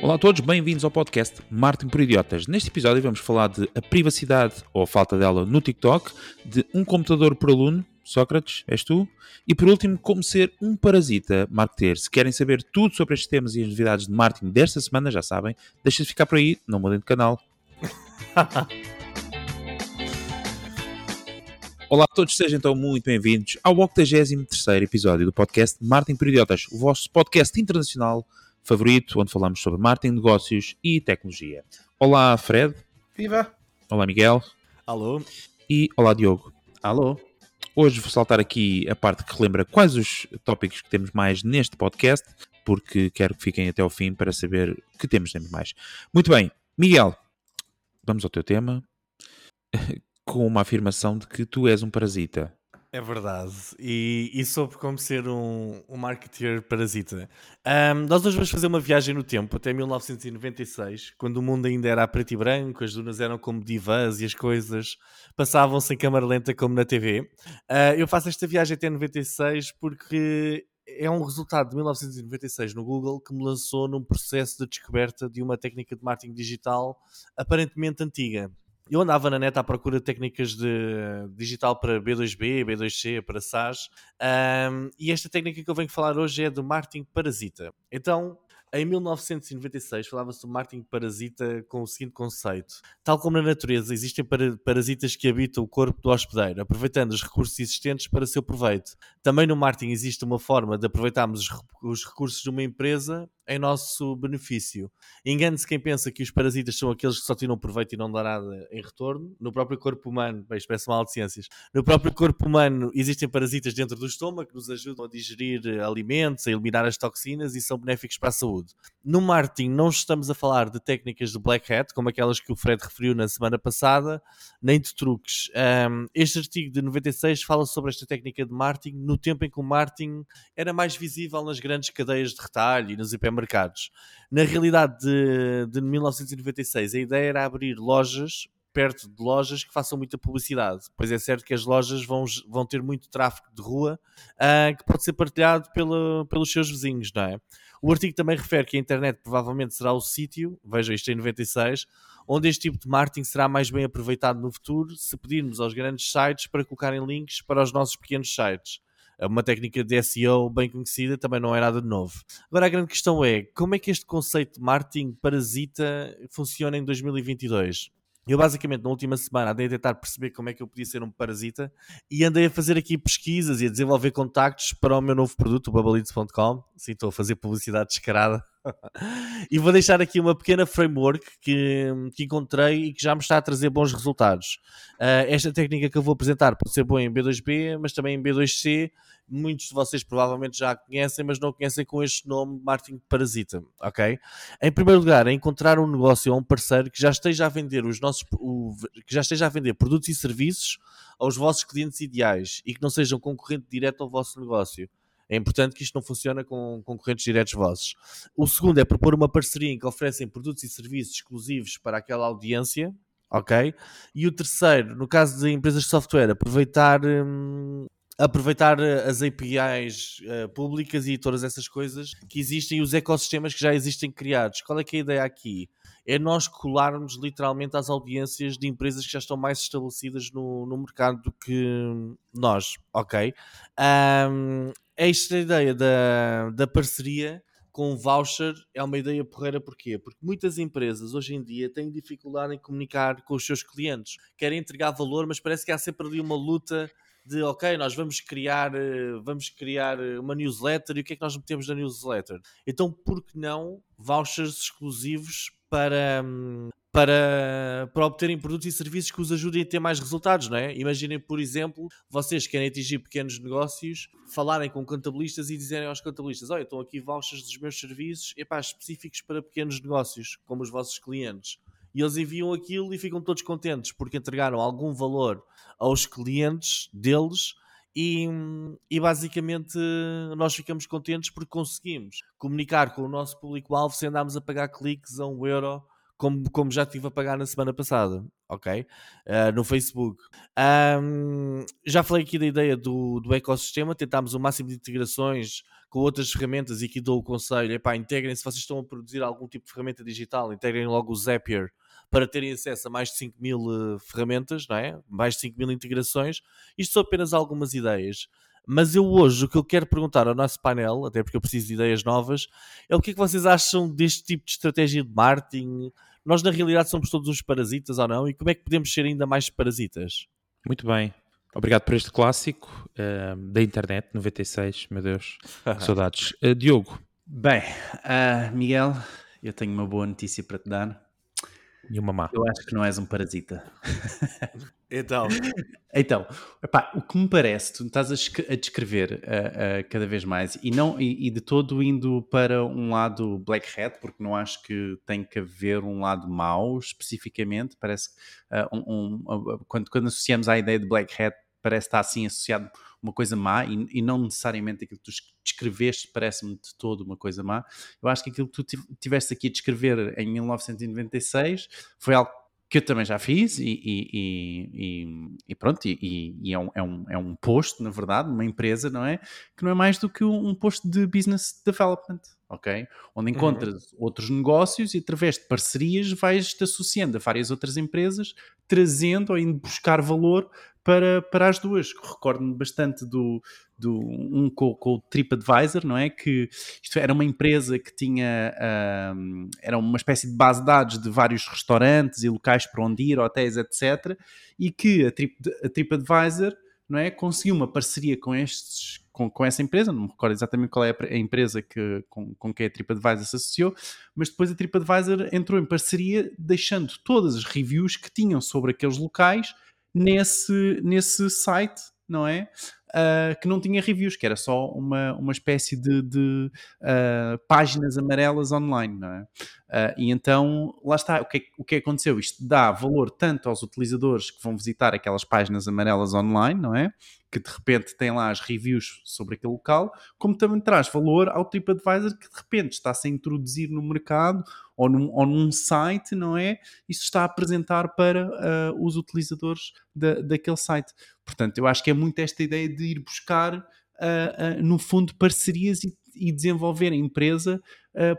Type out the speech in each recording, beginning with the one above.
Olá a todos, bem-vindos ao podcast Martin por Idiotas. Neste episódio vamos falar de a privacidade ou a falta dela no TikTok, de um computador por aluno, Sócrates, és tu? E por último, como ser um parasita marketer. Se querem saber tudo sobre estes temas e as novidades de marketing desta semana, já sabem, deixem de ficar por aí, não mudem de canal. Olá a todos, sejam então muito bem-vindos ao 83 episódio do podcast Martin por Idiotas, o vosso podcast internacional favorito, onde falamos sobre marketing, negócios e tecnologia. Olá, Fred. Viva! Olá, Miguel. Alô. E olá, Diogo. Alô. Hoje vou saltar aqui a parte que relembra quais os tópicos que temos mais neste podcast, porque quero que fiquem até ao fim para saber que temos sempre mais. Muito bem, Miguel, vamos ao teu tema com uma afirmação de que tu és um parasita. É verdade. E, e sobre como ser um, um marketeer parasita. Um, nós hoje vamos fazer uma viagem no tempo, até 1996, quando o mundo ainda era a preto e branco, as dunas eram como divas e as coisas passavam-se em câmara lenta como na TV. Uh, ah, eu faço esta viagem até 96 porque é um resultado de 1996 no Google que me lançou num processo de descoberta de uma técnica de marketing digital aparentemente antiga eu andava na net à procura de técnicas de digital para B2B, B2C, para SaaS, um, e esta técnica que eu venho falar hoje é do marketing parasita. Então, em 1996 falava-se do marketing parasita com o seguinte conceito: tal como na natureza existem parasitas que habitam o corpo do hospedeiro, aproveitando os recursos existentes para seu proveito. Também no marketing existe uma forma de aproveitarmos os recursos de uma empresa em nosso benefício. Engane-se quem pensa que os parasitas são aqueles que só tiram proveito e não dão nada em retorno. No próprio corpo humano, bem, expresso mal de ciências, no próprio corpo humano existem parasitas dentro do estômago que nos ajudam a digerir alimentos, a eliminar as toxinas e são benéficos para a saúde. No marketing não estamos a falar de técnicas de black hat, como aquelas que o Fred referiu na semana passada, nem de truques. Um, este artigo de 96 fala sobre esta técnica de marketing no tempo em que o marketing era mais visível nas grandes cadeias de retalho e nos hipermercados mercados. Na realidade de, de 1996, a ideia era abrir lojas perto de lojas que façam muita publicidade. Pois é certo que as lojas vão, vão ter muito tráfego de rua uh, que pode ser partilhado pelos seus vizinhos, não é? O artigo também refere que a internet provavelmente será o sítio, veja isto em 96, onde este tipo de marketing será mais bem aproveitado no futuro se pedirmos aos grandes sites para colocarem links para os nossos pequenos sites. É uma técnica de SEO bem conhecida, também não é nada de novo. Agora a grande questão é, como é que este conceito de marketing parasita funciona em 2022? Eu basicamente na última semana andei a tentar perceber como é que eu podia ser um parasita e andei a fazer aqui pesquisas e a desenvolver contactos para o meu novo produto, o. Sim, estou a fazer publicidade descarada. e vou deixar aqui uma pequena framework que, que encontrei e que já me está a trazer bons resultados. Uh, esta técnica que eu vou apresentar pode ser boa em B2B, mas também em B2C. Muitos de vocês provavelmente já a conhecem, mas não conhecem com este nome marketing parasita, ok? Em primeiro lugar, é encontrar um negócio ou um parceiro que já esteja a vender os nossos, o, que já esteja a vender produtos e serviços aos vossos clientes ideais e que não sejam concorrente direto ao vosso negócio. É importante que isto não funcione com concorrentes diretos vossos. O segundo é propor uma parceria em que oferecem produtos e serviços exclusivos para aquela audiência, ok? E o terceiro, no caso de empresas de software, aproveitar. Hum, aproveitar as APIs uh, eh, públicas e todas essas coisas que existem e os ecossistemas que já existem criados. Qual é que é a ideia aqui? É nós colarmos literalmente às audiências de empresas que já estão mais estabelecidas no, no mercado do que nós, ok? Um, esta ideia da, da parceria com voucher é uma ideia porreira porquê? Porque muitas empresas hoje em dia têm dificuldade em comunicar com os seus clientes. Querem entregar valor, mas parece que há sempre ali uma luta de ok, nós vamos criar, eh, vamos criar uma newsletter e o que é que nós metemos na newsletter? Então, por que não vouchers exclusivos para, hum, para, para obterem produtos e serviços que os ajudem a ter mais resultados, não é? Imaginem, por exemplo, vocês querem atingir pequenos negócios, falarem com contabilistas e dizerem aos contabilistas: Olha, estão aqui vouchers dos meus serviços epá, específicos para pequenos negócios, como os vossos clientes. E eles enviam aquilo e ficam todos contentes porque entregaram algum valor aos clientes deles. E, e, basicamente nós ficamos contentes porque conseguimos comunicar com o nosso público-alvo sem andarmos a pagar cliques a um euro como, como já estive a pagar na semana passada, ok? Uh, no Facebook. Um, já falei aqui da ideia do, do ecossistema, tentámos o máximo de integrações com outras ferramentas e aqui dou o conselho, epá, integrem se vocês estão a produzir algum tipo de ferramenta digital, integrem logo o Zapier para terem acesso a mais de 5 mil uh, ferramentas, não é? mais de 5 mil integrações. Isto são apenas algumas ideias. Mas eu hoje, o que eu quero perguntar ao nosso painel, até porque eu preciso de ideias novas, é o que é que vocês acham deste tipo de estratégia de marketing? Nós, na realidade, somos todos uns parasitas ou não? E como é que podemos ser ainda mais parasitas? Muito bem. Obrigado por este clássico uh, da internet, 96, meu Deus, saudades. Uh, Diogo. Bem, uh, Miguel, eu tenho uma boa notícia para te dar. E uma má. Eu acho que não és um parasita. então. então, epá, o que me parece, tu estás a, a descrever uh, uh, cada vez mais e, não, e, e, de todo indo para um lado black hat, porque não acho que tem que haver um lado mau especificamente. Parece uh, um, um, quando, quando associamos à ideia de black hat, parece estar assim associado uma coisa má e, e não necessariamente aquilo que tu descreveste parece-me de todo uma coisa má. Eu acho que aquilo que tu tiveste aqui a descrever em 1996 foi algo que eu também já fiz e, e, e, pronto, e, é, um, é, um, é um posto, na verdade, uma empresa, não é? Que não é mais do que um posto de business development, ok? Onde uhum. encontras uhum. outros negócios e através de parcerias vais-te associando a várias outras empresas, trazendo ou indo buscar valor para, para as duas. Recordo-me bastante do, do um com, com, o TripAdvisor, não é? Que isto era uma empresa que tinha um, era uma espécie de base de dados de vários restaurantes e locais para onde ir, hotéis, etc. E que a, Trip, a TripAdvisor não é, conseguiu uma parceria com estes com, com essa empresa, não me recordo exatamente qual é a, empresa que, com, com que a TripAdvisor se associou, mas depois a TripAdvisor entrou em parceria deixando todas as reviews que tinham sobre aqueles locais nesse, nesse site, não é? Uh, que não tinha reviews, que era só uma, uma espécie de, de uh, páginas amarelas online, não é? Uh, e então, lá está, o que, é, o que aconteceu? Isto dá valor tanto aos utilizadores que vão visitar aquelas páginas amarelas online, não é? Que de repente têm lá as reviews sobre aquele local, como também traz valor ao TripAdvisor que de repente está-se a introduzir no mercado ou num, ou num site, não é? Isso está a apresentar para uh, os utilizadores da, daquele site. Portanto, eu acho que é muito esta ideia de ir buscar, uh, uh, no fundo, parcerias e, e desenvolver a empresa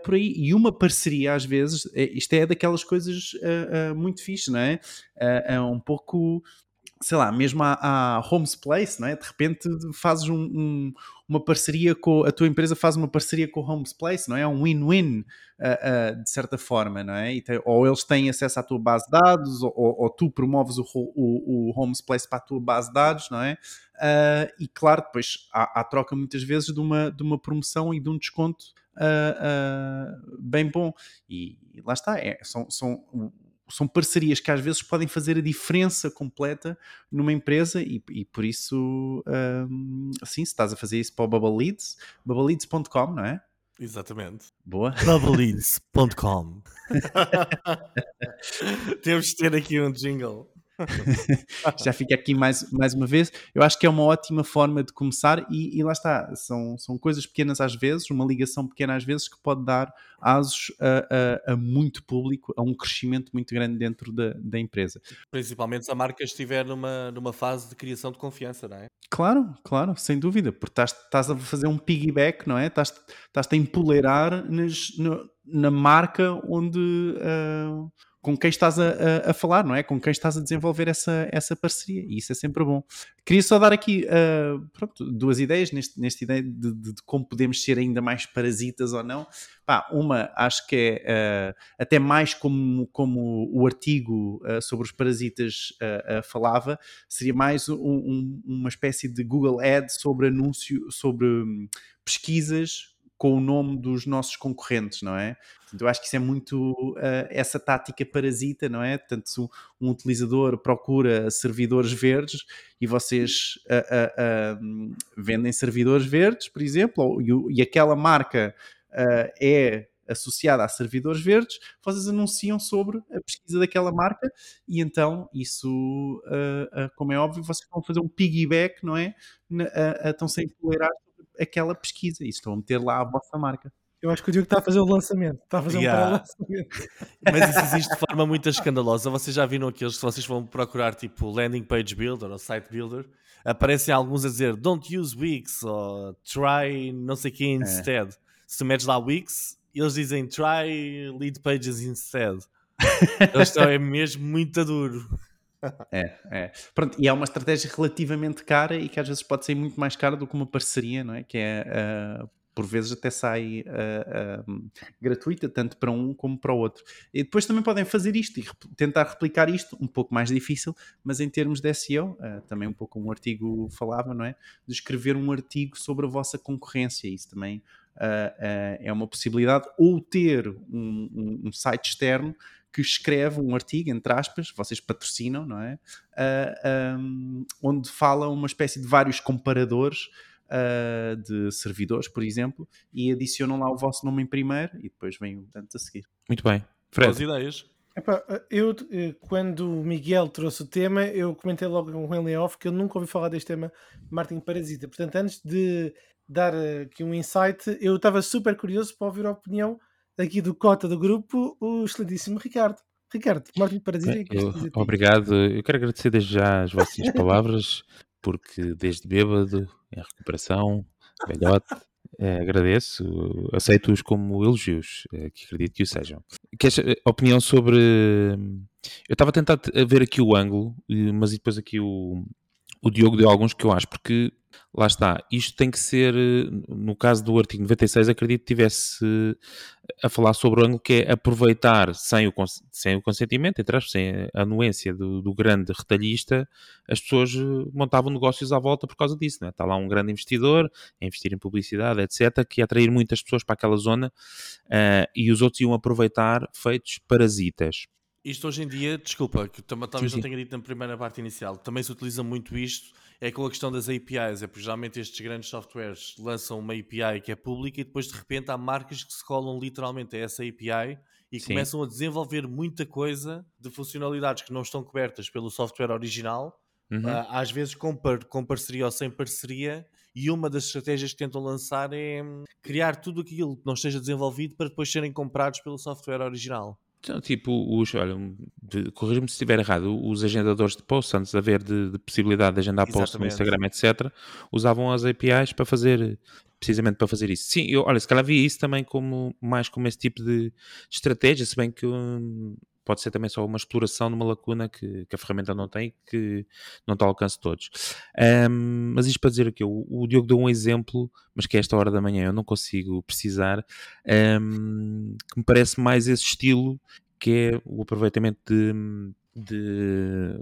por aí. E uma parceria, às vezes, é, isto é daquelas coisas muito fixe, não é? é um pouco sei lá, mesmo a, a Homes Place, não é? De repente fazes um, um, uma parceria com a tua empresa faz uma parceria com o Homes Place, não é? É um win-win uh, uh, de certa forma, não é? Ou eles têm acesso à tua base de dados, ou, ou tu promoves o, o, o, Homes Place para a tua base de dados, não é? Uh, e claro, depois há, há, troca muitas vezes de uma, de uma promoção e de um desconto bem bom. E, e lá está, é, são, são são parcerias que às vezes podem fazer a diferença completa numa empresa e, e por isso, um, assim, se estás a fazer isso para o Bubble Leads, bubbleleads.com, não é? Exatamente. Boa. Bubbleleads.com Temos de ter aqui um jingle. Já fica aqui mais, mais uma vez. Eu acho que é uma ótima forma de começar e, e, lá está, são, são coisas pequenas às vezes, uma ligação pequena às vezes que pode dar asos a, a, a muito público, a um crescimento muito grande dentro da, da empresa. Principalmente se a marca estiver numa, numa fase de criação de confiança, não é? Claro, claro, sem dúvida, porque estás, estás a fazer um piggyback, não é? Estás, estás a empoleirar nas, no, na marca onde... Uh, com quem estás a, a, a, falar, não é? Com quem estás a desenvolver essa, essa parceria. E isso é sempre bom. Queria só dar aqui uh, pronto, duas ideias neste, nesta ideia de, de, de, como podemos ser ainda mais parasitas ou não. Pá, uma, acho que é uh, até mais como, como o artigo uh, sobre os parasitas falava, seria mais um, um, uma espécie de Google Ad sobre anúncio, sobre um, pesquisas com o nome dos nossos concorrentes, não é? Portanto, eu acho que isso é muito uh, essa tática parasita, não é? Portanto, se um utilizador procura servidores verdes e vocês uh, uh, vendem servidores verdes, por exemplo, ou, e, e aquela marca é associada a servidores verdes, vocês anunciam sobre a pesquisa daquela marca e então isso, como é óbvio, vocês vão fazer um piggyback, não é? estão sem empoleirar aquela pesquisa e estão a meter lá a vossa marca. Eu acho que o Diogo está a fazer o lançamento. Está a fazer Yeah. um lançamento. Mas isso existe de forma muito escandalosa. Vocês já viram aqueles que vocês vão procurar, tipo landing page builder ou site builder, aparecem alguns a dizer don't use Wix ou try não sei o que instead. Se tu metes lá Wix, eles dizem try lead pages instead. Eles estão é mesmo muito duro. É, é. Pronto, e é uma estratégia relativamente cara e que às vezes pode ser muito mais cara do que uma parceria, não é? Que é, ah, por vezes até sai ah, ah, gratuita, tanto para um como para o outro. E depois também podem fazer isto e rep- tentar replicar isto, um pouco mais difícil, mas em termos de SEO, também um pouco um artigo falava, não é? De escrever um artigo sobre a vossa concorrência, isso também é uma possibilidade, ou ter um, um- um site externo que escreve um artigo, entre aspas, vocês patrocinam, não é? Ah, um, onde fala uma espécie de vários comparadores ah, de servidores, por exemplo, e adicionam lá o vosso nome em primeiro e depois vem o tanto a seguir. Muito bem. Boas Fred, ideias. Epá, eu, eh, quando o Miguel trouxe o tema, eu comentei logo com ele em off que eu nunca ouvi falar deste tema marketing parasita. Portanto, antes de dar eh, aqui um insight, eu estava super curioso para ouvir a opinião aqui do cota do grupo, o excelentíssimo Ricardo. Ricardo, marketing parasita. bem, o que é que eu- tens a dizer a ti? obrigado. Eu quero agradecer desde já as vossas palavras, porque desde bêbado, em recuperação, velhote, eh, agradeço, aceito-os como elogios, eh, que acredito que o sejam. Queres eh, opinião sobre. Eu estava a tentar ver aqui o ângulo, mas depois aqui o, o Diogo deu alguns que eu acho, porque lá está, isto tem que ser, eh, no caso do artigo 96, acredito que tivesse eh, a falar sobre o ângulo que é aproveitar sem o, sem o consentimento, entre aspas, sem a anuência do, do grande retalhista, as pessoas eh, montavam negócios à volta por causa disso. Não é? Está lá um grande investidor a investir em publicidade, etc., que ia atrair muitas pessoas para aquela zona ah, e os outros iam aproveitar feitos parasitas. Isto hoje em dia, desculpa, que tam- talvez Sim, não sim. tenha dito na primeira parte inicial, também se utiliza muito isto, é com a questão das APIs, é porque geralmente estes grandes softwares lançam uma API que é pública e depois de repente há marcas que se colam literalmente a essa API e Sim. começam a desenvolver muita coisa de funcionalidades que não estão cobertas pelo software original, Uhum. ah, às vezes com, par- com parceria ou sem parceria, e uma das estratégias que tentam lançar é hum, criar tudo aquilo que não esteja desenvolvido para depois serem comprados pelo software original. Então, tipo, os, olha, corrija-me se estiver errado, os agendadores de posts, antes de haver de, de possibilidade de agendar posts no. Instagram, etc., usavam as APIs para fazer, precisamente para fazer isso. Sim, eu, olha, se calhar vi isso também como, mais como esse tipo de estratégia, se bem que hum, pode ser também só uma exploração de uma lacuna que, que a ferramenta não tem e que não está ao alcance de todos. Ahm, mas isto para dizer que o, o Diogo deu um exemplo, mas que a esta hora da manhã eu não consigo precisar, ahm, que me parece mais esse estilo que é o aproveitamento de, de-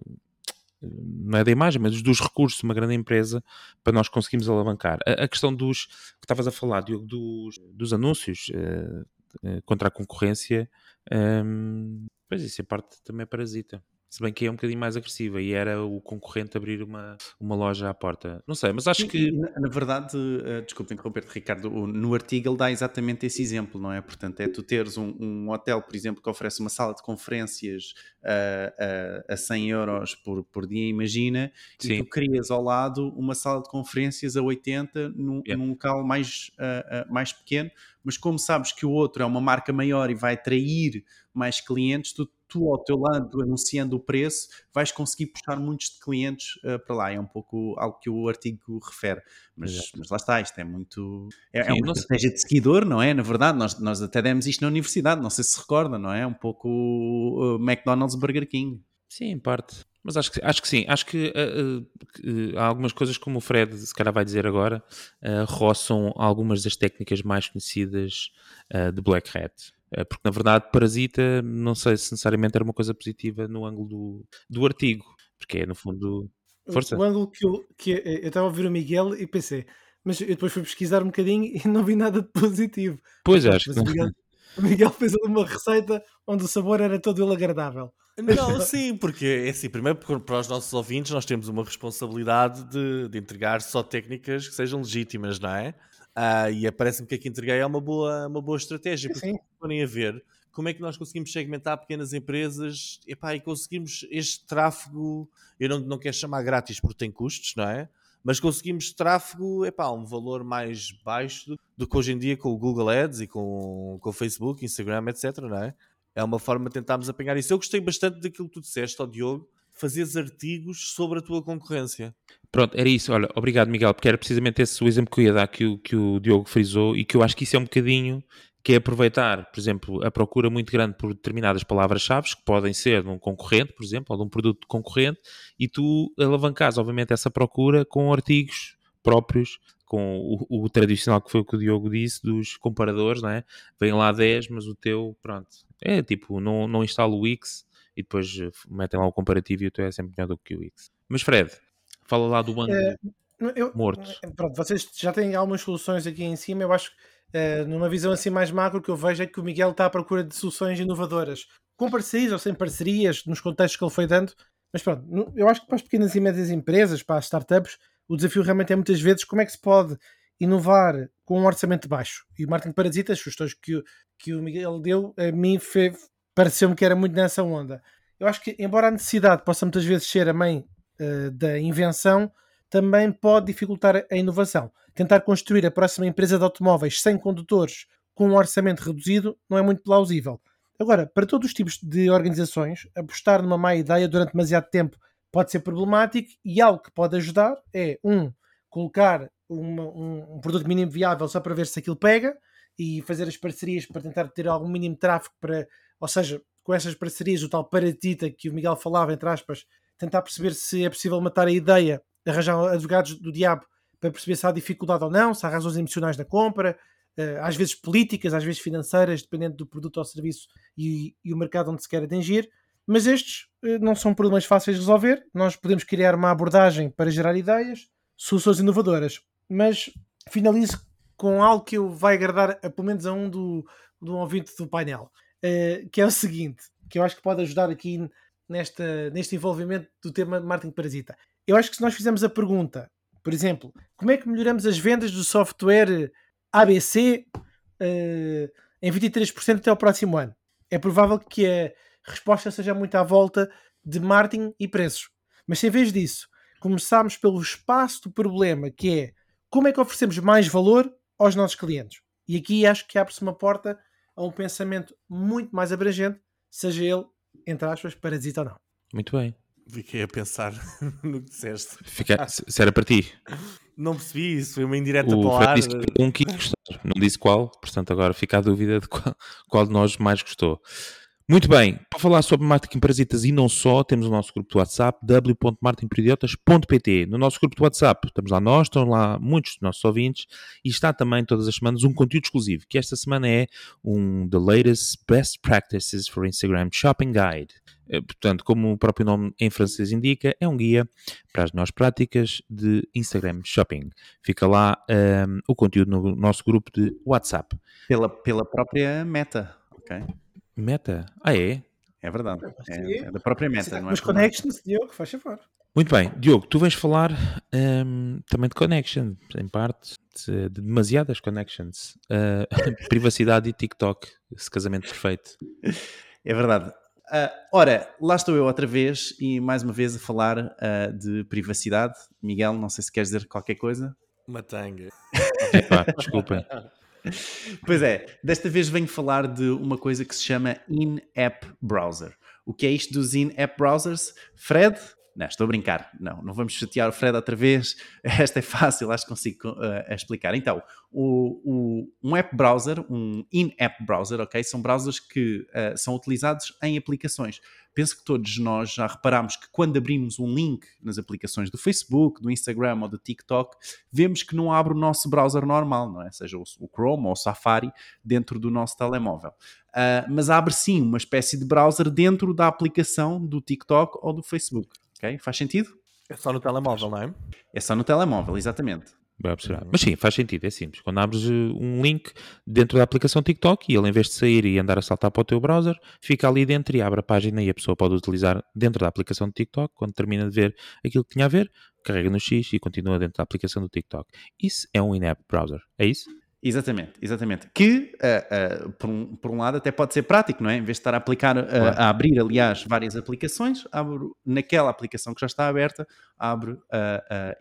não é da imagem, mas dos recursos de uma grande empresa para nós conseguirmos alavancar. A, a questão dos que estavas a falar, Diogo, dos, dos anúncios eh, eh, contra a concorrência, ehm, pois isso em parte também é parasita. Se bem que é um bocadinho mais agressiva e era o concorrente abrir uma, uma loja à porta. Não sei, mas acho Sim, que. Na, na verdade, uh, desculpa interromper-te, Ricardo, no artigo ele dá exatamente esse exemplo, não é? Portanto, é tu teres um, um hotel, por exemplo, que oferece uma sala de conferências uh, uh, a 100 euros por, por dia, imagina, Sim. e tu crias ao lado uma sala de conferências a 80 num, Yeah. num local mais, mais pequeno, mas como sabes que o outro é uma marca maior e vai atrair mais clientes, tu, tu ao teu lado, anunciando o preço, vais conseguir puxar muitos de clientes uh, para lá. É um pouco algo que o artigo refere. Mas, mas lá está, isto é muito. É, é Sim, uma não sei- estratégia de seguidor, não é? Na verdade, nós, nós até demos isto na universidade, não sei se se recorda, não é? Um pouco uh, McDonald's Burger King. Sim, em parte. Mas acho que, acho que sim. Acho que, que, eh, há algumas coisas, como o Fred se calhar vai dizer agora, eh, roçam algumas das técnicas mais conhecidas de Black Hat. Porque, na verdade, Parasita, não sei se necessariamente era uma coisa positiva no ângulo do, do artigo. Porque é, no fundo... Força. O ângulo que eu, que eu estava a ouvir o Miguel e pensei, mas eu depois fui pesquisar um bocadinho e não vi nada de positivo. Pois, acho Mas o Miguel, o Miguel fez ali uma receita onde o sabor era todo ele agradável. Não, sim, porque é assim, primeiro para os nossos ouvintes nós temos uma responsabilidade de, de entregar só técnicas que sejam legítimas, não é? Ah, e parece-me que aqui entreguei é uma boa, uma boa estratégia, porque Sim. se forem a ver como é que nós conseguimos segmentar pequenas empresas epá, e conseguimos este tráfego, eu não, não quero chamar grátis porque tem custos, não é? mas conseguimos tráfego, epá, um valor mais baixo do, do que hoje em dia com o Google Ads e com, com o Facebook, Instagram, etc, não é? É uma forma de tentarmos apanhar isso. Eu gostei bastante daquilo que tu disseste ao Diogo, fazeres artigos sobre a tua concorrência. Pronto, era isso. Olha, obrigado, Miguel, porque era precisamente esse o exemplo que eu ia dar que o, que o Diogo frisou e que eu acho que isso é um bocadinho que é aproveitar, por exemplo, a procura muito grande por determinadas palavras-chave que podem ser de um concorrente, por exemplo, ou de um produto concorrente, e tu alavancas, obviamente, essa procura com artigos próprios, com o, o, tradicional que foi o que o Diogo disse, dos comparadores, não é? Vem lá 10, mas o teu, pronto, é tipo, não, não instala o Wix e depois metem lá o comparativo e o teu é sempre melhor do que o Wix. Mas Fred, fala lá do ângulo é, eu, morto. Pronto, vocês já têm algumas soluções aqui em cima, eu acho que uh, numa visão assim mais macro, que eu vejo é que o Miguel está à procura de soluções inovadoras, com parcerias ou sem parcerias, nos contextos que ele foi dando. Mas pronto, eu acho que para as pequenas e médias empresas, para as startups, o desafio realmente é muitas vezes como é que se pode inovar com um orçamento baixo. E o Martin Parasita, as sugestões que, que o Miguel deu, a mim pareceu-me que era muito nessa onda. Eu acho que, embora a necessidade possa muitas vezes ser a mãe uh, da invenção, também pode dificultar a inovação. Tentar construir a próxima empresa de automóveis sem condutores com um orçamento reduzido não é muito plausível. Agora, para todos os tipos de organizações, apostar numa má ideia durante demasiado tempo pode ser problemático e algo que pode ajudar é, um, colocar uma, um, um, produto mínimo viável só para ver se aquilo pega e fazer as parcerias para tentar ter algum mínimo tráfego para, ou seja, com essas parcerias, o tal paratita que o Miguel falava, entre aspas, tentar perceber se é possível matar a ideia arranjar advogados do diabo para perceber se há dificuldade ou não, se há razões emocionais da compra, eh, às vezes políticas, às vezes financeiras, dependendo do produto ou serviço e, e o mercado onde se quer atingir. Mas estes eh, não são problemas fáceis de resolver. Nós podemos criar uma abordagem para gerar ideias, soluções inovadoras. Mas finalizo com algo que eu vai agradar a, pelo menos a um do, do ouvinte do painel, uh, que é o seguinte, que eu acho que pode ajudar aqui nesta, neste envolvimento do tema de marketing parasita eu acho que se nós fizermos a pergunta, por exemplo, como é que melhoramos as vendas do software ABC uh, em 23% até ao próximo ano? É provável que a resposta seja muito à volta de marketing e preços. Mas se em vez disso começarmos pelo espaço do problema, que é como é que oferecemos mais valor aos nossos clientes? E aqui acho que abre-se uma porta a um pensamento muito mais abrangente, seja ele, entre aspas, parasita ou não. Muito bem. Fiquei a pensar no que disseste. Fica, se era para ti. Não percebi isso, foi uma indireta o para o ar. disse que um quis gostar, não disse qual, portanto agora fica a dúvida de qual, qual de nós mais gostou. Muito bem, para falar sobre marketing parasitas e não só, temos o nosso grupo de WhatsApp, w.marketingperidiotas.pt. No nosso grupo de WhatsApp estamos lá nós, estão lá muitos dos nossos ouvintes e está também todas as semanas um conteúdo exclusivo, que esta semana é um The Latest Best Practices for Instagram Shopping Guide. Eh, portanto, como o próprio nome em francês indica, é um guia para as melhores práticas de Instagram Shopping. Fica lá um, ehm, o conteúdo no nosso grupo de WhatsApp. Pela, pela própria meta, ok? Meta? Ah, é? É verdade. É, é da própria meta. Não é Os connections, Diogo, faz favor. Muito bem. Diogo, tu vens falar um, também de connection, em parte, de, de demasiadas connections. Uh, privacidade e TikTok, esse casamento perfeito. É verdade. Uh, ora, lá estou eu outra vez e mais uma vez a falar uh, de privacidade. Miguel, não sei se queres dizer qualquer coisa. Uma tanga. desculpem. Pois é, desta vez venho falar de uma coisa que se chama In-App Browser. O que é isto dos In-App Browsers? Fred, não, estou a brincar. Não, não vamos chatear o Fred outra vez. Esta é fácil, acho que consigo uh, explicar. Então, o, o, um app browser, um in-app browser, ok? São browsers que uh, são utilizados em aplicações. Penso que todos nós já reparámos que quando abrimos um link nas aplicações do Facebook, do Instagram ou do TikTok, vemos que não abre o nosso browser normal, não é? Seja o, o Chrome ou o Safari dentro do nosso telemóvel. Uh, mas abre sim uma espécie de browser dentro da aplicação do TikTok ou do Facebook. Ok? Faz sentido? É só no telemóvel, não é? É só no telemóvel, exatamente. Mas sim, faz sentido, é simples. Quando abres eh, um link dentro da aplicação TikTok e ele, em vez de sair e andar a saltar para o teu browser, fica ali dentro e abre a página e a pessoa pode utilizar dentro da aplicação do TikTok. Quando termina de ver aquilo que tinha a ver, carrega no X e continua dentro da aplicação do TikTok. Isso é um in-app browser, é isso? Exatamente, exatamente. Que, uh, uh, por, um, por um lado, até pode ser prático, não é? Em vez de estar a aplicar, uh, claro. a abrir, aliás, várias aplicações, abro naquela aplicação que já está aberta, abro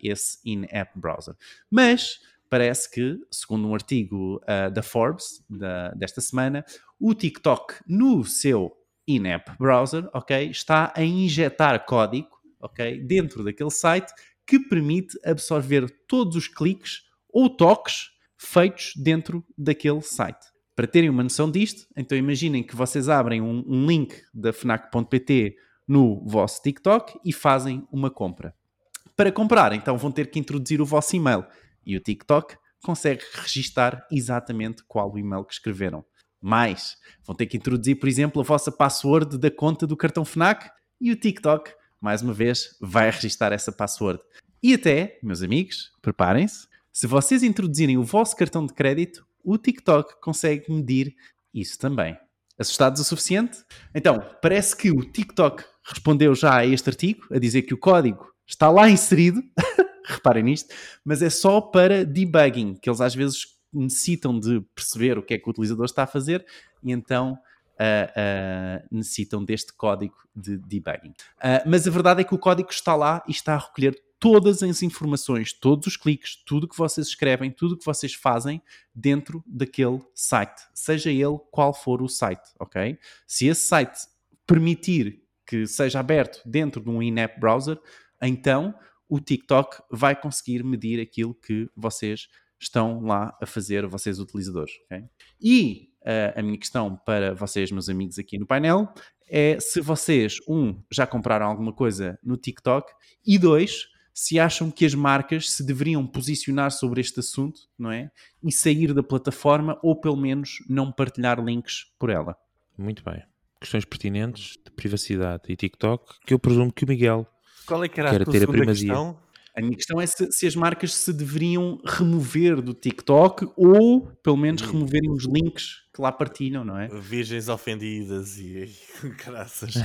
esse in-app browser. Mas parece que, segundo um artigo da Forbes da, desta semana, o TikTok no seu in-app browser, ok, está a injetar código, ok, dentro daquele site que permite absorver todos os cliques ou toques feitos dentro daquele site. Para terem uma noção disto, então imaginem que vocês abrem um, um link da FNAC.pt no vosso TikTok e fazem uma compra. Para comprar, então vão ter que introduzir o vosso e-mail e o TikTok consegue registar exatamente qual o e-mail que escreveram. Mais, vão ter que introduzir, por exemplo, a vossa password da conta do cartão FNAC e o TikTok, mais uma vez, vai registar essa password. E até, meus amigos, preparem-se, se vocês introduzirem o vosso cartão de crédito, o TikTok consegue medir isso também. Assustados o suficiente? Então, parece que o TikTok respondeu já a este artigo, a dizer que o código está lá inserido, reparem nisto, mas é só para debugging, que eles às vezes necessitam de perceber o que é que o utilizador está a fazer e então uh, uh, necessitam deste código de debugging. Uh, mas a verdade é que o código está lá e está a recolher todas as informações, todos os cliques, tudo que vocês escrevem, tudo que vocês fazem dentro daquele site, seja ele qual for o site, ok? Se esse site permitir que seja aberto dentro de um in-app browser, então o TikTok vai conseguir medir aquilo que vocês estão lá a fazer, vocês utilizadores. Okay? E uh, a minha questão para vocês, meus amigos aqui no painel, é se vocês, um, já compraram alguma coisa no TikTok e dois, se acham que as marcas se deveriam posicionar sobre este assunto, não é? E sair da plataforma ou pelo menos não partilhar links por ela. Muito bem. Questões pertinentes de privacidade e TikTok que eu presumo que o Miguel Qual é que era quer a ter a primazia. Questão? A minha questão é se, se, as marcas se deveriam remover do TikTok ou, pelo menos, hum. removerem os links que lá partilham, não é? Virgens ofendidas e graças. uh...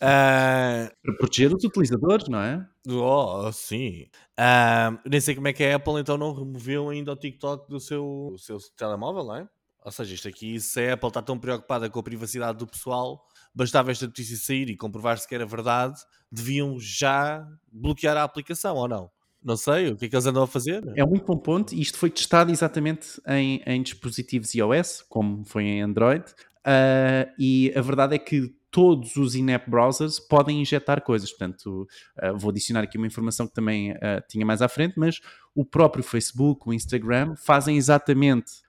Para proteger os utilizadores, não é? Oh, sim. Uh, nem sei como é que a Apple então não removeu ainda o TikTok do seu, do seu telemóvel, não é? Ou seja, isto aqui, se a Apple está tão preocupada com a privacidade do pessoal, bastava esta notícia sair e comprovar-se que era verdade, deviam já bloquear a aplicação ou não? Não sei, o que é que eles andam a fazer? É um muito bom ponto e isto foi testado exatamente em, em dispositivos iOS, como foi em Android, uh, e a verdade é que todos os in-app browsers podem injetar coisas. Portanto, uh, vou adicionar aqui uma informação que também uh, tinha mais à frente, mas o próprio Facebook, o Instagram, fazem exatamente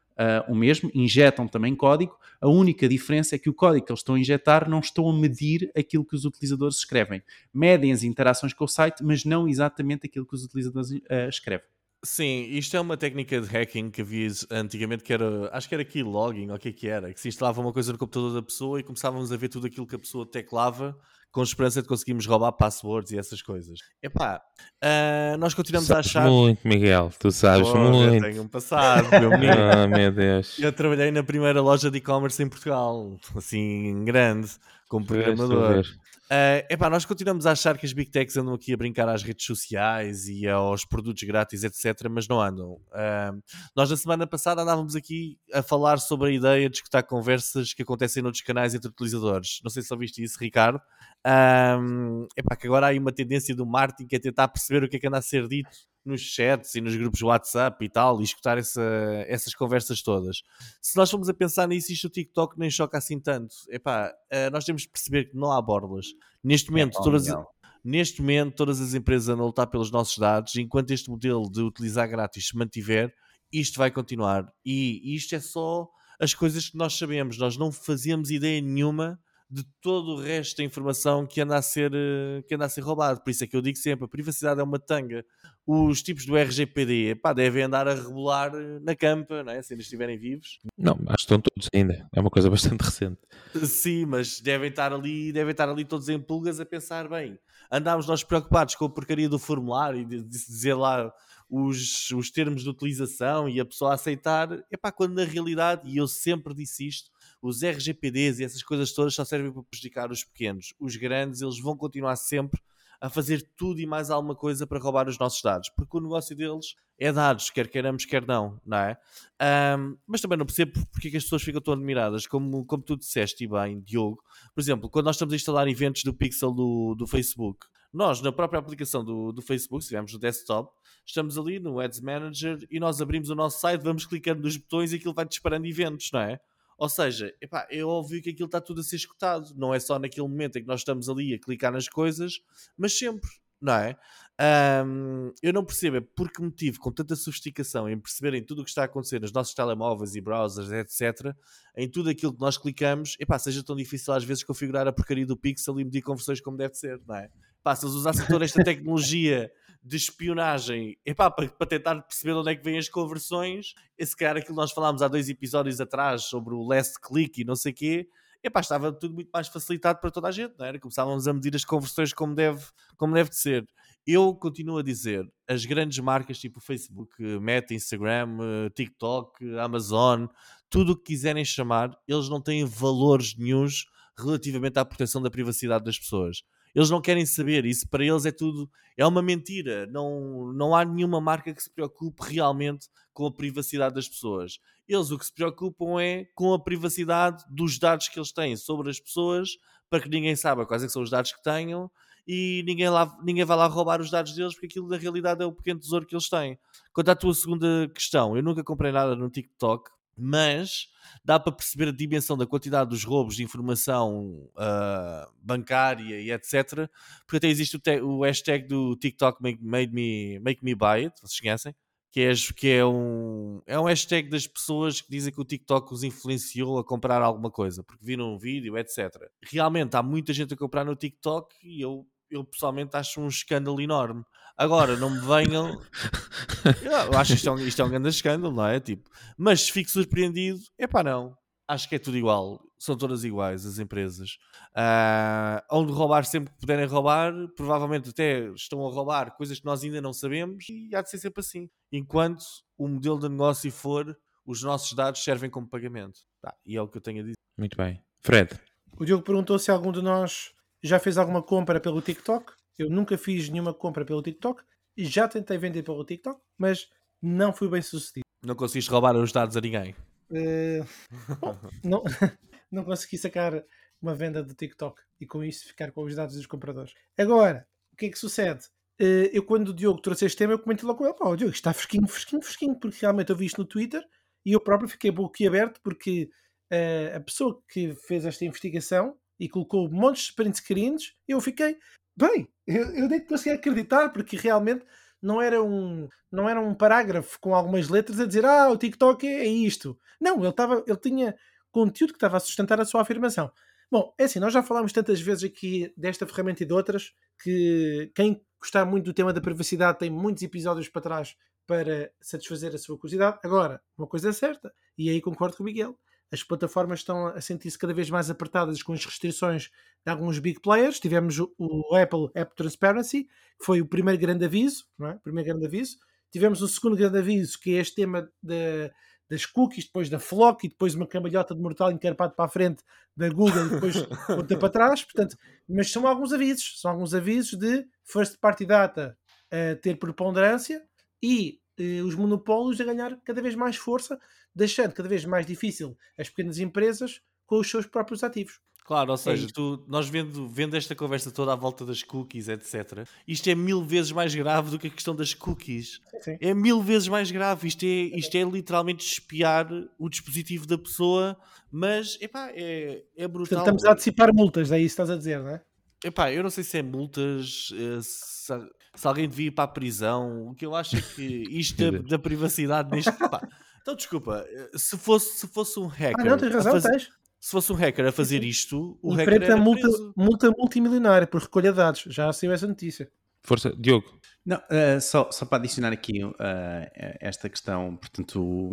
o mesmo, injetam também código. A única diferença é que o código que eles estão a injetar não estão a medir aquilo que os utilizadores escrevem. Medem as interações com o site, mas não exatamente aquilo que os utilizadores uh, escrevem. Sim, isto é uma técnica de hacking que havia antigamente que era, acho que era keylogin, ou o que é que era, que se instalava uma coisa no computador da pessoa e começávamos a ver tudo aquilo que a pessoa teclava com esperança de conseguirmos roubar passwords e essas coisas. Epá, uh, nós continuamos sabes a achar. muito, Miguel, tu sabes oh, muito. Eu tenho um passado, meu amigo. oh, meu Deus. Eu trabalhei na primeira loja de e-commerce em Portugal, assim, grande, como programador. Uh, epá, nós continuamos a achar que as Big Techs andam aqui a brincar às redes sociais e aos produtos grátis, etc., mas não andam. Uh, nós, na semana passada, andávamos aqui a falar sobre a ideia de escutar conversas que acontecem noutros canais entre utilizadores. Não sei se ouviste isso, Ricardo. Um, epá, que agora há aí uma tendência do Martin que é tentar perceber o que é que anda a ser dito nos chats e nos grupos WhatsApp e tal, e escutar essa, essas conversas todas. Se nós formos a pensar nisso, isto o TikTok nem choca assim tanto. Epá, uh, nós temos de perceber que não há borlas. Neste momento, é todas, neste momento, todas as empresas andam a lutar pelos nossos dados, enquanto este modelo de utilizar grátis se mantiver, isto vai continuar. E isto é só as coisas que nós sabemos. Nós não fazíamos ideia nenhuma de todo o resto da informação que anda a ser, eh, que anda a ser roubado. Por isso é que eu digo sempre, a privacidade é uma tanga. Os tipos do RGPD pá, devem andar a rebolar eh, na campa, não é? se ainda estiverem vivos. Não, acho que estão todos ainda. É uma coisa bastante recente. Sim, mas devem estar ali, devem estar ali todos em pulgas a pensar bem. Andámos nós preocupados com a porcaria do formulário e de, de dizer lá os, os termos de utilização e a pessoa aceitar, epá, quando na realidade, e eu sempre disse isto, os RGPDs e essas coisas todas só servem para prejudicar os pequenos. Os grandes, eles vão continuar sempre a fazer tudo e mais alguma coisa para roubar os nossos dados, porque o negócio deles é dados, quer queiramos, quer não, não é? Um, mas também não percebo porque é que as pessoas ficam tão admiradas, como, como tu disseste e bem, Diogo. Por exemplo, quando nós estamos a instalar eventos do Pixel do, do Facebook, nós, na própria aplicação do, do Facebook, se estivermos no desktop, estamos ali no Ads Manager e nós abrimos o nosso site, vamos clicando nos botões e aquilo vai disparando eventos, não é? Ou seja, epá, é óbvio que aquilo está tudo a ser escutado. Não é só naquele momento em que nós estamos ali a clicar nas coisas, mas sempre, não é? Um, eu não percebo é por que motivo, com tanta sofisticação em perceberem tudo o que está a acontecer nos nossos telemóveis e browsers, etc., em tudo aquilo que nós clicamos, epá, seja tão difícil às vezes configurar a porcaria do pixel e medir conversões como deve ser, não é? Pá, se eles usassem toda esta tecnologia de espionagem epá, para, para tentar perceber onde é que vêm as conversões. Esse cara, aquilo que nós falámos há dois episódios atrás sobre o last click e não sei o quê, epá, estava tudo muito mais facilitado para toda a gente, não era? Começávamos a medir as conversões como deve, como deve de ser. Eu continuo a dizer, as grandes marcas tipo Facebook, Meta, Instagram, TikTok, Amazon, tudo o que quiserem chamar, eles não têm valores nenhums relativamente à proteção da privacidade das pessoas. Eles não querem saber, isso para eles é tudo, é uma mentira. Não, não há nenhuma marca que se preocupe realmente com a privacidade das pessoas. Eles o que se preocupam é com a privacidade dos dados que eles têm sobre as pessoas, para que ninguém saiba quais é são os dados que tenham e ninguém, lá, ninguém vai lá roubar os dados deles, porque aquilo na realidade é o pequeno tesouro que eles têm. Quanto à tua segunda questão, eu nunca comprei nada no TikTok, mas dá para perceber a dimensão da quantidade dos roubos de informação uh, bancária e etc. Porque até existe o, o hashtag do TikTok make, made me, make me Buy It, vocês conhecem? Que é, que é, um, é um hashtag das pessoas que dizem que o TikTok os influenciou a comprar alguma coisa, porque viram um vídeo, etc. Realmente há muita gente a comprar no TikTok e eu, eu pessoalmente acho um escândalo enorme. Agora, não me venham. Eu acho que isto é, um, isto é um grande escândalo, não é? Tipo, mas se fico surpreendido, é pá, não. Acho que é tudo igual. São todas iguais as empresas. Uh, onde roubar sempre que puderem roubar, provavelmente até estão a roubar coisas que nós ainda não sabemos e há de ser sempre assim. Enquanto o modelo de negócio for, os nossos dados servem como pagamento. Tá, e é o que eu tenho a dizer. Muito bem. Fred. O Diogo perguntou se algum de nós já fez alguma compra pelo TikTok. Eu nunca fiz nenhuma compra pelo TikTok e já tentei vender pelo TikTok, mas não fui bem sucedido. Não conseguiste roubar os dados a ninguém? Uh, bom, não, não consegui sacar uma venda do TikTok e com isso ficar com os dados dos compradores. Agora, o que é que sucede? Uh, eu, quando o Diogo trouxe este tema, eu comentei logo com ele: Pá, o Diogo está fresquinho, fresquinho, fresquinho, porque realmente eu vi isto no Twitter e eu próprio fiquei boquiaberto porque uh, a pessoa que fez esta investigação e colocou montes de print screens, eu fiquei, Bem, eu, eu nem consegui acreditar porque realmente não era um não era um parágrafo com algumas letras a dizer ah o TikTok é, é isto. Não ele estava ele tinha conteúdo que estava a sustentar a sua afirmação. Bom é assim nós já falámos tantas vezes aqui desta ferramenta e de outras que quem gostar muito do tema da privacidade tem muitos episódios para trás para satisfazer a sua curiosidade. Agora uma coisa é certa e aí concordo com o Miguel as plataformas estão a sentir-se cada vez mais apertadas com as restrições de alguns big players. Tivemos o, o Apple App Transparency, que foi o primeiro grande aviso, não é? Primeiro grande aviso. Tivemos o segundo grande aviso, que é este tema de, das cookies, depois da Flock e depois uma cambalhota de mortal encarpado para a frente da Google e depois outra para trás. Portanto, mas são alguns avisos, são alguns avisos de first party data a ter preponderância e eh, os monopólios a ganhar cada vez mais força, deixando cada vez mais difícil as pequenas empresas com os seus próprios ativos. Claro, ou é seja, é tu, nós vendo, vendo esta conversa toda à volta das cookies, etc., isto é mil vezes mais grave do que a questão das cookies. Sim. É mil vezes mais grave. Isto é, isto é literalmente espiar o dispositivo da pessoa, mas epá, é, é brutal. Estamos a antecipar multas, é isso que estás a dizer, não é? Epá, eu não sei se é multas, eh, se, se alguém devia ir para a prisão. O que eu acho é que isto da, da privacidade neste. Epá, então, desculpa, eh, se fosse, se fosse um hacker. Ah, não, tens razão, fazer, tens. Se fosse um hacker a fazer isto, o hacker era multa, multa multimilionária por recolha de dados. Já saiu essa notícia. Força, Diogo. Não, uh, só, só para adicionar aqui uh, esta questão, portanto,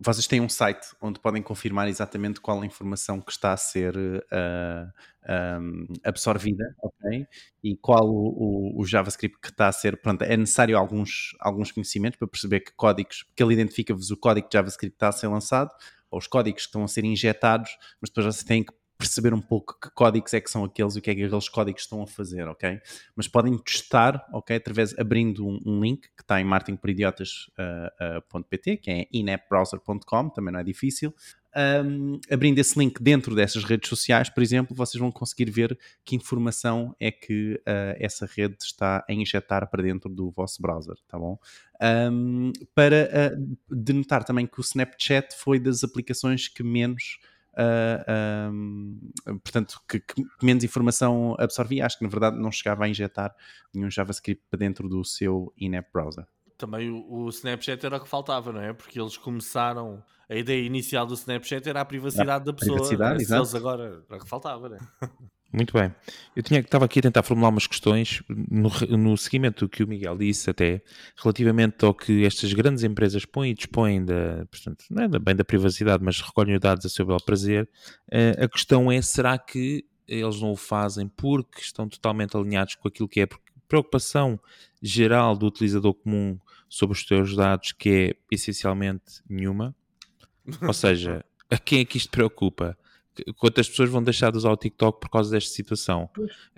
vocês têm um site onde podem confirmar exatamente qual a informação que está a ser uh, eh, um, absorvida, ok? E qual o, o, o, JavaScript que está a ser. Pronto, é necessário alguns, alguns conhecimentos para perceber que códigos, porque ele identifica-vos o código de JavaScript que está a ser lançado, ou os códigos que estão a ser injetados, mas depois vocês têm que perceber um pouco que códigos é que são aqueles e o que é que aqueles códigos estão a fazer, ok? Mas podem testar, ok? Através, abrindo um, um link que está em marketingperidiotas.pt, uh, uh, que é inappbrowser.com, também não é difícil. Um, abrindo esse link dentro dessas redes sociais, por exemplo, vocês vão conseguir ver que informação é que uh, essa rede está a injetar para dentro do vosso browser, tá bom? Um, para uh, denotar também que o Snapchat foi das aplicações que menos Uh, um, portanto, que, que, menos informação absorvia. Acho que na verdade não chegava a injetar nenhum JavaScript para dentro do seu in-app browser. Também o, o, Snapchat era o que faltava, não é? Porque eles começaram. A ideia inicial do Snapchat era a privacidade da pessoa. Privacidade, exato. Eles agora era o que faltava, não é? Muito bem. Eu tinha, estava aqui a tentar formular umas questões no, no seguimento do que o Miguel disse até, relativamente ao que estas grandes empresas põem e dispõem da, portanto, não é bem da privacidade, mas recolhem os dados a seu bel prazer. Uh, a questão é, será que eles não o fazem porque estão totalmente alinhados com aquilo que é preocupação geral do utilizador comum sobre os seus dados, que é essencialmente nenhuma? Ou seja, a quem é que isto preocupa? Quantas pessoas vão deixar de usar o TikTok por causa desta situação.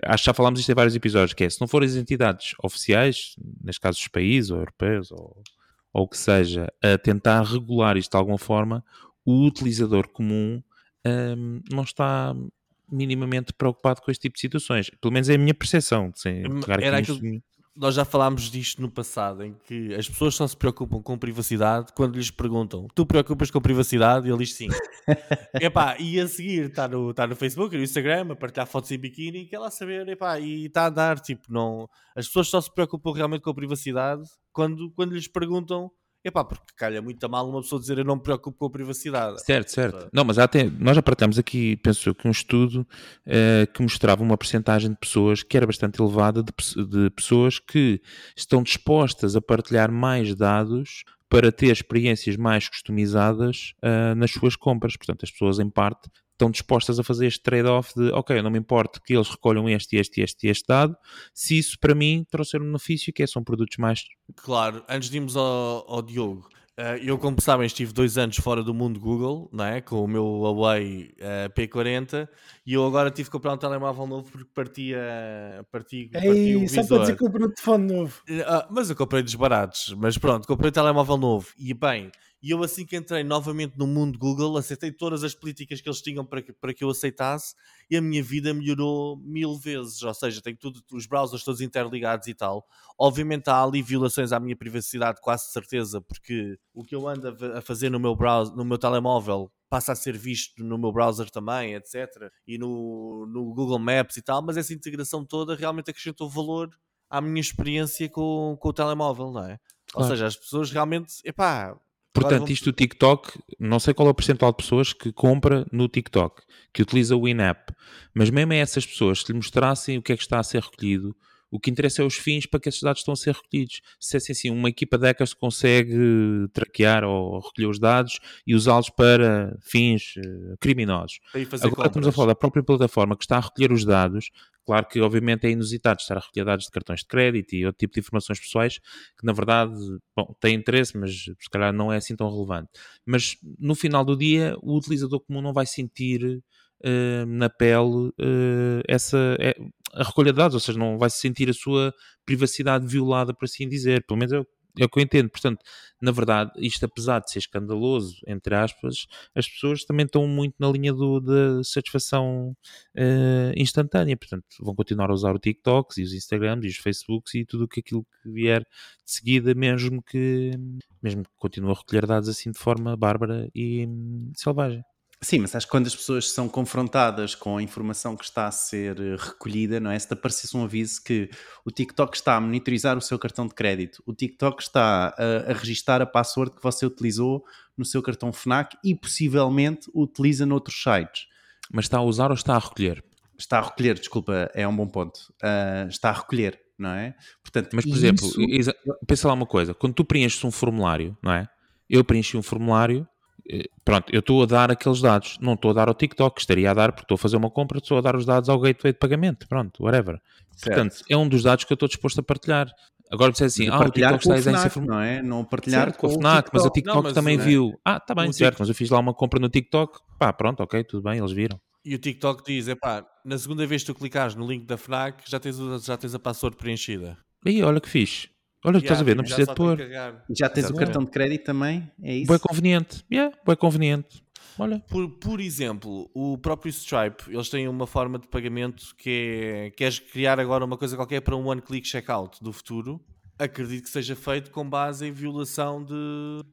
Acho que já falámos isto em vários episódios, que é, se não forem as entidades oficiais, neste caso os países ou europeus ou, ou o que seja, a tentar regular isto de alguma forma, o utilizador comum um, não está minimamente preocupado com este tipo de situações. Pelo menos é a minha percepção. Sem Era aquilo, nós já falámos disto no passado, em que as pessoas só se preocupam com privacidade quando lhes perguntam: Tu preocupas com privacidade? E ele diz sim. epá, e a seguir está no, tá no Facebook, no Instagram, a partilhar fotos em biquíni, quer lá saber, epá, e está a dar, tipo, não. As pessoas só se preocupam realmente com a privacidade quando, quando lhes perguntam Epá, porque calha muito a mal uma pessoa dizer eu não me preocupo com a privacidade. Certo, certo. Não, mas até, nós já partilhamos aqui, penso que um estudo uh, que mostrava uma percentagem de pessoas que era bastante elevada de, de pessoas que estão dispostas a partilhar mais dados para ter experiências mais customizadas uh, nas suas compras. Portanto, as pessoas, em parte, estão dispostas a fazer este trade-off de ok, eu não me importo que eles recolham este, este, este este dado, se isso para mim trouxer um benefício, que é, são produtos mais. Claro, antes de irmos ao, ao Diogo, uh, eu, como sabem, estive dois anos fora do mundo Google, não é? com o meu Huawei uh, P40, e eu agora tive que comprar um telemóvel novo porque partia, partia, partia Ei, só para dizer que comprei um telefone novo. Uh, mas eu comprei dos baratos, mas pronto, comprei um telemóvel novo, e bem e eu, assim que entrei novamente no mundo Google, aceitei todas as políticas que eles tinham para que, para que eu aceitasse e a minha vida melhorou mil vezes. Ou seja, tenho tudo, os browsers todos interligados e tal. Obviamente há ali violações à minha privacidade, quase certeza, porque o que eu ando a fazer no meu, browser, no meu telemóvel passa a ser visto no meu browser também, etc. E no, no Google Maps e tal, mas essa integração toda realmente acrescentou valor à minha experiência com, com o telemóvel, não é? Claro. Ou seja, as pessoas realmente, epá, Portanto, isto do TikTok, não sei qual é o percentual de pessoas que compra no TikTok, que utiliza o in-app, mas mesmo a essas pessoas, se lhe mostrassem o que é que está a ser recolhido, o que interessa é os fins para que esses dados estão a ser recolhidos. Se é assim, assim uma equipa de hackers consegue traquear ou recolher os dados e usá-los para fins uh, criminosos. Agora compras. estamos a falar da própria plataforma que está a recolher os dados. Claro que, obviamente, é inusitado estar a recolher dados de cartões de crédito e outro tipo de informações pessoais que, na verdade, bom, tem interesse, mas se calhar não é assim tão relevante. Mas no final do dia, o utilizador comum não vai sentir uh, na pele uh, essa é, a recolha de dados, ou seja, não vai sentir a sua privacidade violada, por assim dizer. Pelo menos é, é o que eu entendo. Portanto, na verdade, isto apesar de ser escandaloso, entre aspas, as pessoas também estão muito na linha do, da satisfação uh, instantânea. Portanto, vão continuar a usar o TikToks e os Instagrams e os Facebooks e tudo aquilo que vier de seguida, mesmo que mesmo que continue a recolher dados assim de forma bárbara e hum, selvagem. Sim, mas acho que quando as pessoas são confrontadas com a informação que está a ser eh, recolhida, não é? Se te aparecesse um aviso que o TikTok está a monitorizar o seu cartão de crédito, o TikTok está a, a registar a password que você utilizou no seu cartão FNAC e possivelmente utiliza noutros sites. Mas está a usar ou está a recolher? Está a recolher, desculpa, é um bom ponto. Uh, está a recolher, não é? Portanto, mas por exemplo, isso... pensa lá uma coisa, quando tu preenches um formulário, não é? Eu preenchi um formulário pronto, eu estou a dar aqueles dados, não estou a dar ao TikTok, estaria a dar porque estou a fazer uma compra, estou a dar os dados ao gateway de pagamento, pronto, whatever. Certo. Portanto, é um dos dados que eu estou disposto a partilhar. Agora você assim, ah, o TikTok está isento FNAC, não é? Não partilhar certo, com, o FNAC, mas o TikTok não, mas também é... viu. Ah, está bem, certo, mas eu fiz lá uma compra no TikTok, pá, pronto, ok, tudo bem, eles viram. E o TikTok diz: epá, na segunda vez que tu clicares no link da FNAC, já tens, já tens a password preenchida. Aí, olha que fixe. Olha, Yeah, estás a ver, não já precisa de pôr. já tens o Exatamente. cartão de crédito também? É isso? Boa conveniente. Yeah, boa conveniente. Olha. Por, por exemplo, o próprio Stripe, eles têm uma forma de pagamento que é. Queres criar agora uma coisa qualquer para um one-click checkout do futuro? Acredito que seja feito com base em violação de,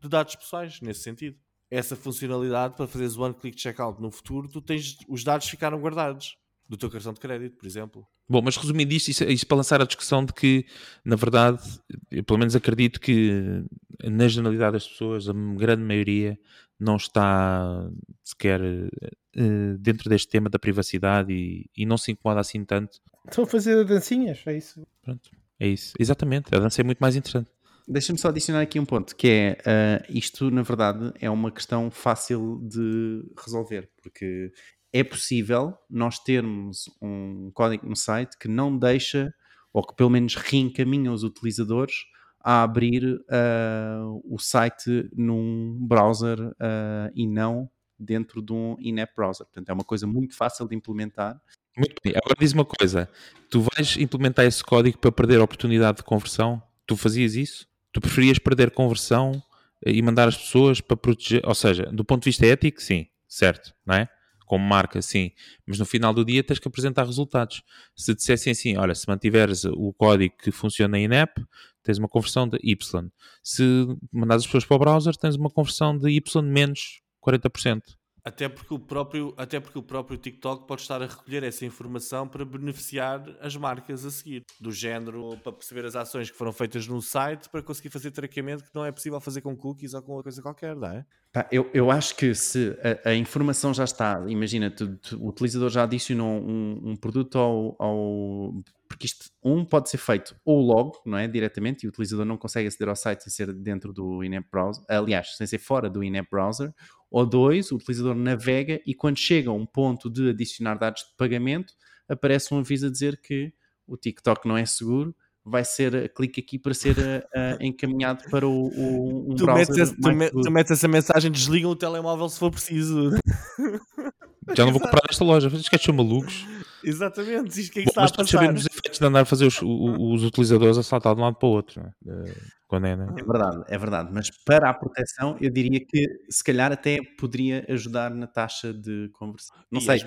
de dados pessoais, nesse sentido. Essa funcionalidade para fazeres o one-click checkout no futuro, tu tens. Os dados ficaram guardados do teu cartão de crédito, por exemplo. Bom, mas resumindo isto, isso, isso para lançar a discussão de que, na verdade, eu pelo menos acredito que na generalidade das pessoas, a grande maioria não está sequer eh, dentro deste tema da privacidade e, e não se incomoda assim tanto. Estão a fazer dancinhas, é isso. Pronto, é isso. Exatamente, a dança é muito mais interessante. Deixa-me só adicionar aqui um ponto, que é, ah, isto na verdade é uma questão fácil de resolver, porque é possível nós termos um código no site que não deixa, ou que pelo menos reencaminha os utilizadores a abrir ah, o site num browser ah, e não dentro de um in-app browser. Portanto, é uma coisa muito fácil de implementar. Muito bem. Agora diz uma coisa: tu vais implementar esse código para perder a oportunidade de conversão? Tu fazias isso? Tu preferias perder conversão eh, e mandar as pessoas para proteger? Ou seja, do ponto de vista ético, sim, certo, não é? Como marca, sim. Mas no final do dia tens que apresentar resultados. Se dissessem assim, olha, se mantiveres o código que funciona em app, tens uma conversão de Y. Se mandares as pessoas para o browser, tens uma conversão de Y menos 40%. Até porque, o próprio, até porque o próprio TikTok pode estar a recolher essa informação para beneficiar as marcas a seguir. Do género, para perceber as ações que foram feitas no site, para conseguir fazer traqueamento que não é possível fazer com cookies ou com outra coisa qualquer, não é? Eu, eu acho que se a, a informação já está, imagina, tu- tu- o utilizador já adicionou um, um produto ao, ao- Porque isto, um, pode ser feito ou logo, não é? Diretamente, e o utilizador não consegue aceder ao site sem ser dentro do in-app browser, aliás, sem ser fora do in-app browser. Ou dois, o utilizador navega e quando chega a um ponto de adicionar dados de pagamento, aparece um aviso a dizer que o TikTok não é seguro. Vai ser, clique aqui para ser ah, encaminhado para o, o- um Tu browser metes, esse- tu, me- tu metes essa mensagem, desligam o telemóvel se for preciso. Já não vou comprar nesta loja. Vocês que são malucos? Exatamente, isto que é que Bom, está a mas todos passar? sabemos os efeitos de andar a fazer os, os utilizadores a saltar de um lado para o outro. é? Quando é, né? É verdade, é verdade. Mas para a proteção, eu diria que se calhar até poderia ajudar na taxa de conversão. Não Ih, sei. As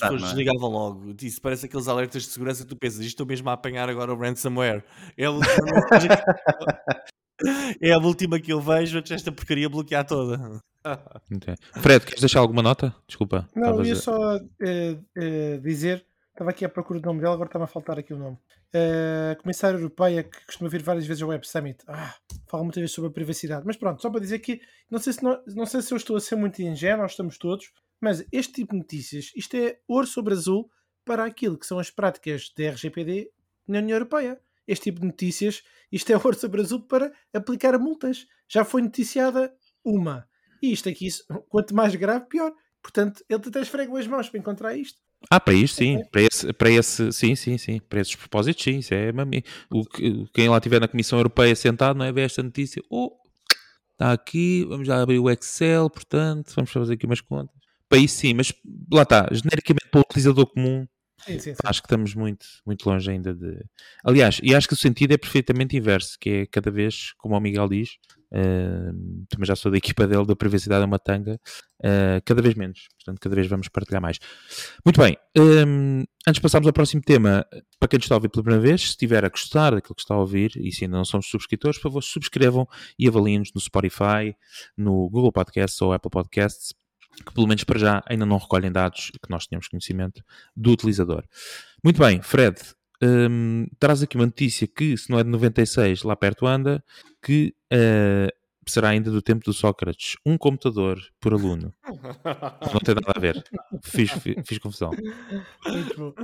pessoas é? desligavam logo. Isso parece aqueles alertas de segurança que tu pensas, isto estou mesmo a apanhar agora o ransomware. É a última mensagem que- É a última que eu vejo antes desta porcaria bloquear toda. Ok. Fred, queres deixar alguma nota? Desculpa. Não, eu ia a- só eh, eh, dizer, estava aqui à procura do nome dela, agora está-me a faltar aqui o nome. Eh, comissária Europeia que costuma vir várias vezes ao Web Summit. Ah, fala muitas vezes sobre a privacidade. Mas pronto, só para dizer que não sei se, não, não sei se eu estou a ser muito ingênuo, nós estamos todos, mas este tipo de notícias, isto é ouro sobre azul para aquilo que são as práticas da RGPD na União Europeia. Este tipo de notícias, isto é ouro sobre azul para aplicar multas. Já foi noticiada uma. E isto aqui, quanto mais grave, pior. Portanto, ele até esfregou as mãos para encontrar isto. Ah, para isto sim, para esse, para esse, sim, sim, sim, para esses propósitos, sim, isso é mami. O que, quem lá estiver na Comissão Europeia sentado, não é ver esta notícia, oh, está aqui, vamos abrir o Excel, portanto, vamos fazer aqui umas contas. Para isso sim, mas lá está, genericamente para o utilizador comum, Sim, sim, sim. acho que estamos muito, muito longe ainda de. Aliás, e acho que o sentido é perfeitamente inverso, que é cada vez, como o Miguel diz, também já sou da equipa dele, da privacidade é uma tanga, eh, cada vez menos. Portanto, cada vez vamos partilhar mais. Muito bem, hum, antes de passarmos ao próximo tema, para quem está a ouvir pela primeira vez, se estiver a gostar daquilo que está a ouvir e se ainda não somos subscritores, por favor, subscrevam e avaliem-nos no Spotify, no Google Podcasts ou Apple Podcasts, que pelo menos para já ainda não recolhem dados que nós tenhamos conhecimento do utilizador. Muito bem, Fred, hum, traz aqui uma notícia que, se não é de 96, lá perto anda, que eh, será ainda do tempo do Sócrates. Um computador por aluno. Não tem nada a ver. Fiz, fiz, fiz confusão. Muito bom.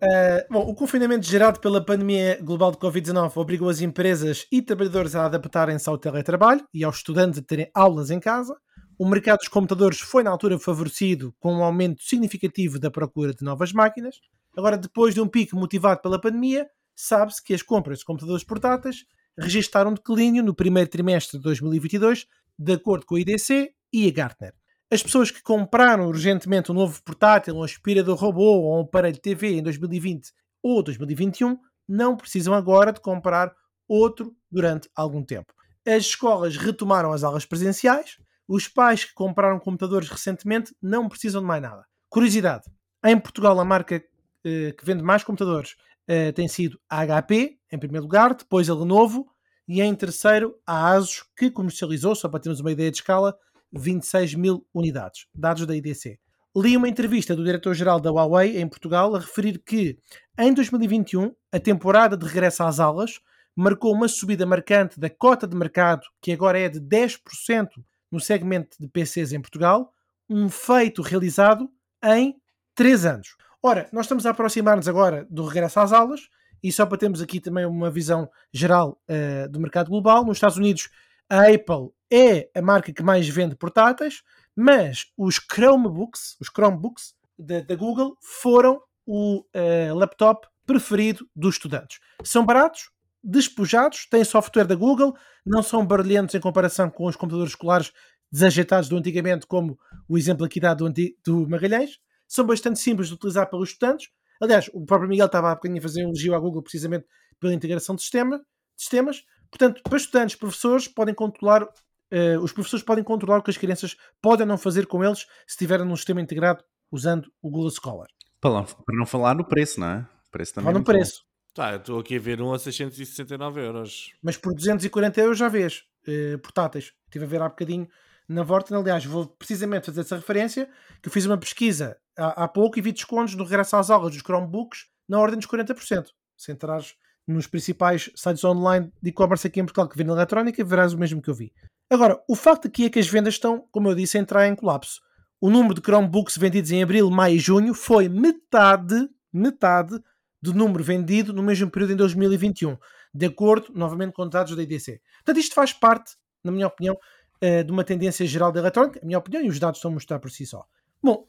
Eh, bom, o confinamento gerado pela pandemia global de Covid-19 obrigou as empresas e trabalhadores a adaptarem-se ao teletrabalho e aos estudantes a terem aulas em casa. O mercado dos computadores foi, na altura, favorecido com um aumento significativo da procura de novas máquinas. Agora, depois de um pico motivado pela pandemia, sabe-se que as compras de computadores portáteis registaram declínio no primeiro trimestre de 2022, de acordo com a IDC e a Gartner. as pessoas que compraram urgentemente um novo portátil, um aspirador robô ou um aparelho TV em 2020 ou 2021 não precisam agora de comprar outro durante algum tempo. As escolas retomaram as aulas presenciais, os pais que compraram computadores recentemente não precisam de mais nada. Curiosidade: em Portugal, a marca eh, que vende mais computadores eh, tem sido a HP, em primeiro lugar, depois a Lenovo e em terceiro a ASUS, que comercializou, só para termos uma ideia de escala, 26 mil unidades, dados da IDC. Li uma entrevista do diretor-geral da Huawei em Portugal a referir que em 2021 a temporada de regresso às aulas marcou uma subida marcante da cota de mercado, que agora é de 10% no segmento de PCs em Portugal, um feito realizado em 3 anos. Ora, nós estamos a aproximar-nos agora do regresso às aulas, e só para termos aqui também uma visão geral uh, do mercado global, nos Estados Unidos a Apple é a marca que mais vende portáteis, mas os Chromebooks, os Chromebooks da, Google foram o uh, laptop preferido dos estudantes. São baratos, despojados, têm software da Google, não são barulhentos em comparação com os computadores escolares desajeitados do antigamente, como o exemplo aqui dado do, do Magalhães, são bastante simples de utilizar pelos estudantes. Aliás, o próprio Miguel estava há bocadinho a fazer um elogio à Google precisamente pela integração de, sistema, de sistemas. Portanto, para estudantes, professores podem controlar, uh, os professores podem controlar o que as crianças podem não fazer com eles se estiverem num sistema integrado usando o Google Scholar. Para não falar no preço, não é? O preço também. Fala no preço. Tá, estou aqui a ver um a 669 euros. Mas por 240 euros já vês, uh, portáteis. Estive a ver há bocadinho na Vorten. Aliás, vou precisamente fazer essa referência, que eu fiz uma pesquisa há, pouco e vi descontos no regresso às aulas dos Chromebooks na ordem dos 40%. Se entrares nos principais sites online de e-commerce aqui em Portugal que vendem eletrónica, verás o mesmo que eu vi. Agora, o facto aqui é que as vendas estão, como eu disse, a entrar em colapso. O número de Chromebooks vendidos em abril, maio e junho foi metade, metade do número vendido no mesmo período em 2021, de acordo, novamente, com dados da IDC. Portanto, isto faz parte, na minha opinião, uh, de uma tendência geral da eletrónica, a minha opinião, e os dados estão a mostrar por si só. Bom,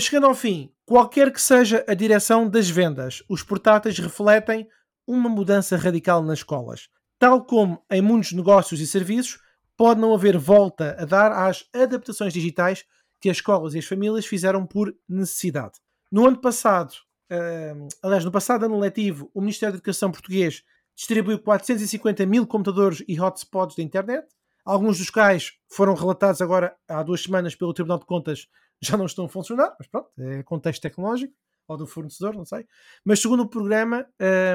chegando ao fim, qualquer que seja a direção das vendas, os portáteis refletem uma mudança radical nas escolas. Tal como em muitos negócios e serviços, pode não haver volta a dar às adaptações digitais que as escolas e as famílias fizeram por necessidade. No ano passado, uh, aliás, no passado ano letivo, o Ministério da Educação português distribuiu 450 mil computadores e hotspots da internet. Alguns dos quais foram relatados agora há duas semanas pelo Tribunal de Contas já não estão a funcionar, mas pronto, é contexto tecnológico ou do fornecedor, não sei. Mas segundo o programa,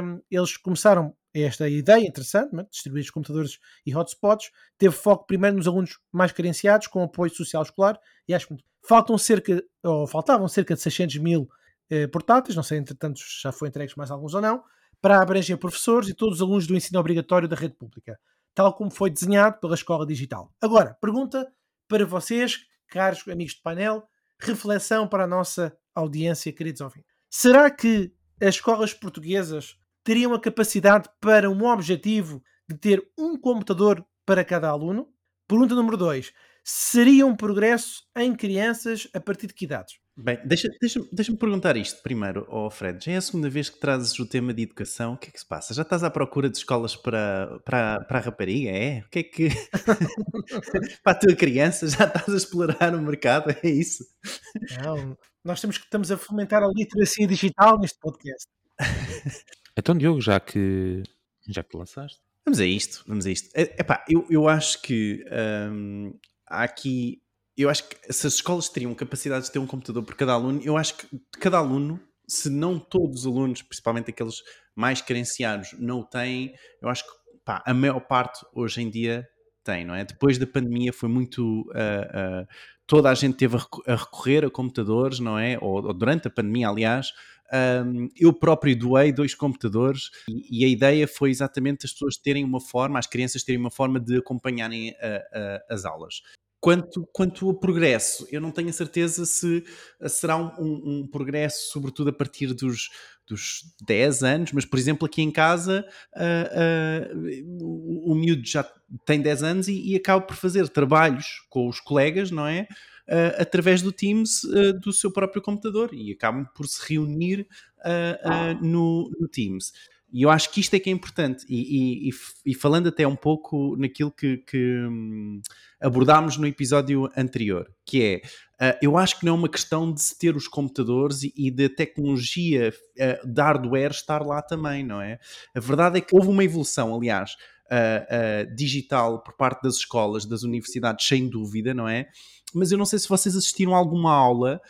um, eles começaram esta ideia interessante, né, distribuir os computadores e hotspots, teve foco primeiro nos alunos mais carenciados, com apoio social escolar, e acho que faltam cerca, ou faltavam cerca de 600 mil eh, portáteis, não sei, entretanto já foi entregues mais alguns ou não, para abranger professores e todos os alunos do ensino obrigatório da rede pública tal como foi desenhado pela Escola Digital. Agora, pergunta para vocês, caros amigos de painel, reflexão para a nossa audiência, queridos ouvintes. Será que as escolas portuguesas teriam a capacidade para um objetivo de ter um computador para cada aluno? Pergunta número 2. Seria um progresso em crianças a partir de que idades? Bem, deixa-me deixa, deixa perguntar isto primeiro, oh Fred. Já é a segunda vez que trazes o tema de educação. O que é que se passa? Já estás à procura de escolas para, para, para a rapariga? É? O que é que. para a tua criança? Já estás a explorar o mercado? É isso? Não, nós temos que estamos a fomentar a literacia digital neste podcast. Então, Diogo, já que, já que lançaste. Vamos a isto, vamos a isto. Epá, eu, eu acho que hum, há aqui eu acho que se as escolas teriam capacidade de ter um computador por cada aluno, eu acho que cada aluno, se não todos os alunos, principalmente aqueles mais carenciados, não o têm, eu acho que pá, a maior parte hoje em dia tem, não é? Depois da pandemia foi muito. Uh, uh, toda a gente teve a recorrer a computadores, não é? Ou, ou durante a pandemia, aliás. Um, eu próprio doei dois computadores e, e, a ideia foi exatamente as pessoas terem uma forma, as crianças terem uma forma de acompanharem as aulas. Quanto, quanto ao progresso, eu não tenho a certeza se será um, um, um progresso, sobretudo a partir dos, dos 10 anos, mas por exemplo, aqui em casa uh, uh, o, o miúdo já tem 10 anos e, e, acaba por fazer trabalhos com os colegas, não é? Uh, através do Teams do seu próprio computador e acabam por se reunir no, no Teams E eu acho que isto é que é importante. E, e, e falando até um pouco naquilo que, que hum, abordámos no episódio anterior, que é, uh, eu acho que não é uma questão de se ter os computadores e, e da tecnologia uh, de hardware estar lá também, não é? A verdade é que houve uma evolução, aliás, uh, digital por parte das escolas, das universidades, sem dúvida, não é? Mas eu não sei se vocês assistiram alguma aula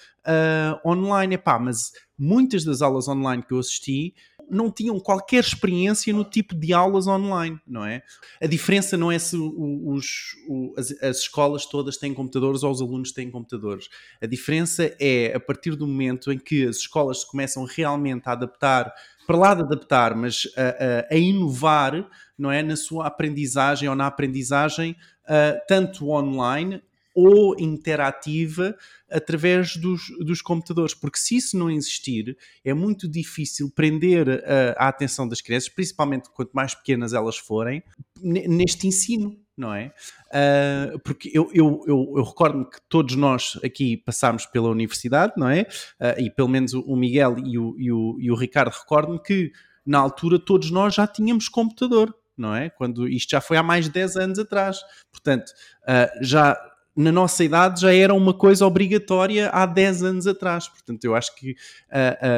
online, epá, mas muitas das aulas online que eu assisti não tinham qualquer experiência no tipo de aulas online, não é? A diferença não é se os, as, as, escolas todas têm computadores ou os alunos têm computadores. A diferença é a partir do momento em que as escolas se começam realmente a adaptar, para lá de adaptar, mas a, a, a inovar, não é? Na sua aprendizagem ou na aprendizagem, uh, tanto online ou interativa através dos, dos computadores, porque se isso não existir, é muito difícil prender a, a atenção das crianças, principalmente quanto mais pequenas elas forem, neste ensino, não é? Uh, porque eu, eu, eu, eu recordo-me que todos nós aqui passámos pela universidade, não é? Uh, e pelo menos o Miguel e o, e o, e o Ricardo recordam que na altura todos nós já tínhamos computador, não é? Quando isto já foi há mais de 10 anos atrás. Portanto, uh, já na nossa idade já era uma coisa obrigatória há 10 anos atrás. Portanto, eu acho que uh,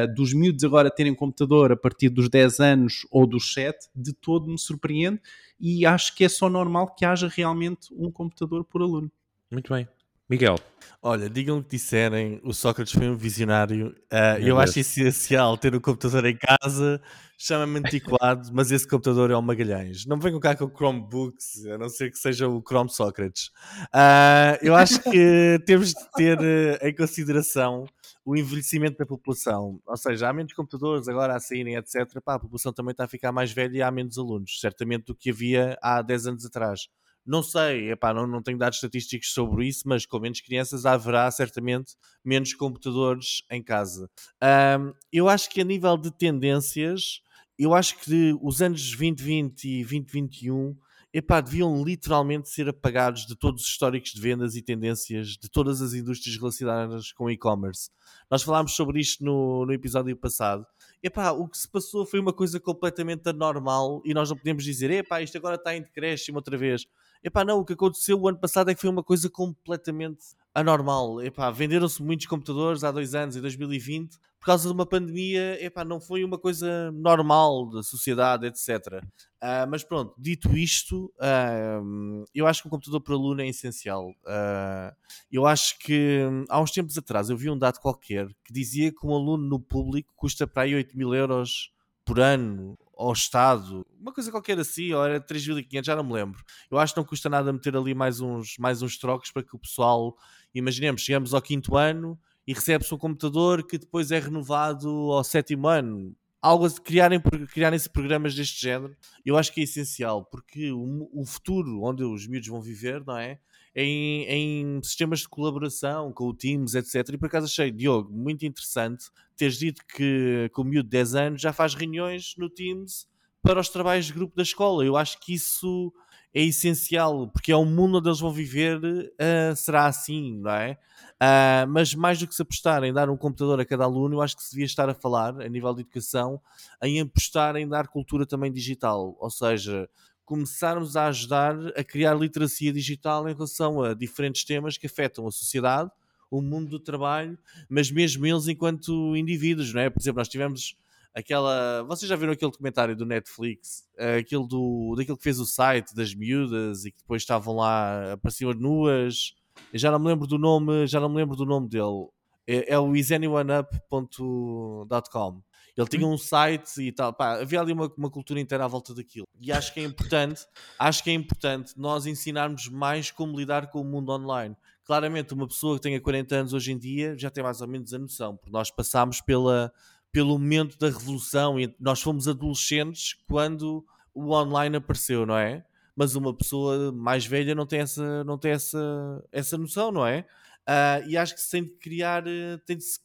uh, dos miúdos agora terem computador a partir dos 10 anos ou dos 7, de todo me surpreende e acho que é só normal que haja realmente um computador por aluno. Muito bem. Miguel. Olha, digam o que disserem, o Sócrates foi um visionário. Uh, eu Deus. acho essencial ter um computador em casa, chama-me antiquado, mas esse computador é o Magalhães. Não venham cá com Chromebooks, a não ser que seja o Chrome Sócrates. Uh, eu acho que temos de ter uh, em consideração o envelhecimento da população. Ou seja, há menos computadores agora a saírem, etc. Pá, a população também está a ficar mais velha e há menos alunos, certamente do que havia há 10 anos atrás. Não sei, epá, não, não tenho dados estatísticos sobre isso, mas com menos crianças haverá certamente menos computadores em casa. Um, eu acho que a nível de tendências, eu acho que os anos 2020 e 2021 epá, deviam literalmente ser apagados de todos os históricos de vendas e tendências de todas as indústrias relacionadas com e-commerce. Nós falámos sobre isto no, no episódio passado. Epá, o que se passou foi uma coisa completamente anormal e nós não podemos dizer, epá, isto agora está em decréscimo outra vez. Epá, não, o que aconteceu o ano passado é que foi uma coisa completamente anormal. Epá, venderam-se muitos computadores há dois anos, em 2020, por causa de uma pandemia, epá, não foi uma coisa normal da sociedade, etc. Uh, ah, mas pronto, dito isto, uh, eu acho que o computador para aluno é essencial. Uh, eu acho que há uns tempos atrás eu vi um dado qualquer que dizia que um aluno no público custa para aí 8 mil euros por ano ao Estado, uma coisa qualquer assim, ou era 3.500, já não me lembro. Eu acho que não custa nada meter ali mais uns, mais uns trocos para que o pessoal, imaginemos, chegamos ao quinto ano e recebe-se um computador que depois é renovado ao sétimo ano. Algo criarem, criarem-se programas deste género, eu acho que é essencial, porque o, o futuro onde os miúdos vão viver, não é? Em, em, sistemas de colaboração com o Teams, etc. E por acaso achei, Diogo, muito interessante teres dito que, com o miúdo de 10 anos já faz reuniões no Teams para os trabalhos de grupo da escola. Eu acho que isso é essencial, porque é o mundo onde eles vão viver, uh, será assim, não é? Uh, mas mais do que se apostar em dar um computador a cada aluno, eu acho que se devia estar a falar, a nível de educação, em apostar em dar cultura também digital. Ou seja, começarmos a ajudar a criar literacia digital em relação a diferentes temas que afetam a sociedade, o mundo do trabalho, mas mesmo eles enquanto indivíduos, não é? Por exemplo, nós tivemos aquela. Vocês já viram aquele documentário do Netflix, aquele do, daquele que fez o site das miúdas e que depois estavam lá, apareciam nuas. Eu já não me lembro do nome, já não me lembro do nome dele. É, é o isanyoneup.com. Ele tinha um site e tal. Pá, havia ali uma, uma cultura inteira à volta daquilo. E acho que é importante, acho que é importante nós ensinarmos mais como lidar com o mundo online. Claramente, uma pessoa que tenha 40 anos hoje em dia já tem mais ou menos a noção, porque nós passámos pela, pelo momento da revolução e nós fomos adolescentes quando o online apareceu, não é? Mas uma pessoa mais velha não tem essa, não tem essa, essa noção, não é? Uh, e acho que se tem de criar, eh, tem de se,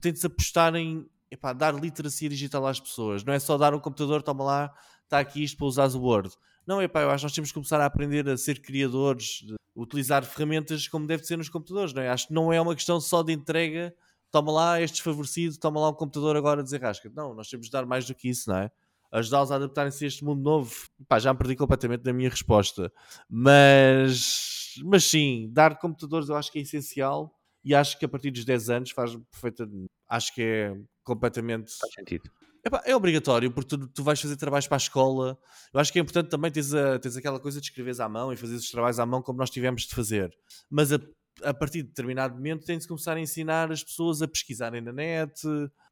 tem de se apostar em, epá, dar literacia digital às pessoas. Não é só dar um computador, toma lá, está aqui isto para usar o Word. Não, epá, eu acho que nós temos que começar a aprender a ser criadores, utilizar ferramentas como deve ser nos computadores. Não é? Acho que não é uma questão só de entrega, toma lá este desfavorecido, toma lá um computador agora desenrasca. Não, nós temos de dar mais do que isso, não é? ajudá-los a adaptarem-se a este mundo novo. Pá, já me perdi completamente na minha resposta. Mas, mas sim, dar computadores eu acho que é essencial e acho que a partir dos 10 anos faz perfeita. Acho que é completamente. Faz sentido. Epá, é obrigatório, porque tu, tu vais fazer trabalhos para a escola. Eu acho que é importante também teres, a, teres aquela coisa de escreveres à mão e fazer os trabalhos à mão como nós tivemos de fazer. Mas a, a partir de determinado momento tem-se começar a ensinar as pessoas a pesquisarem na net,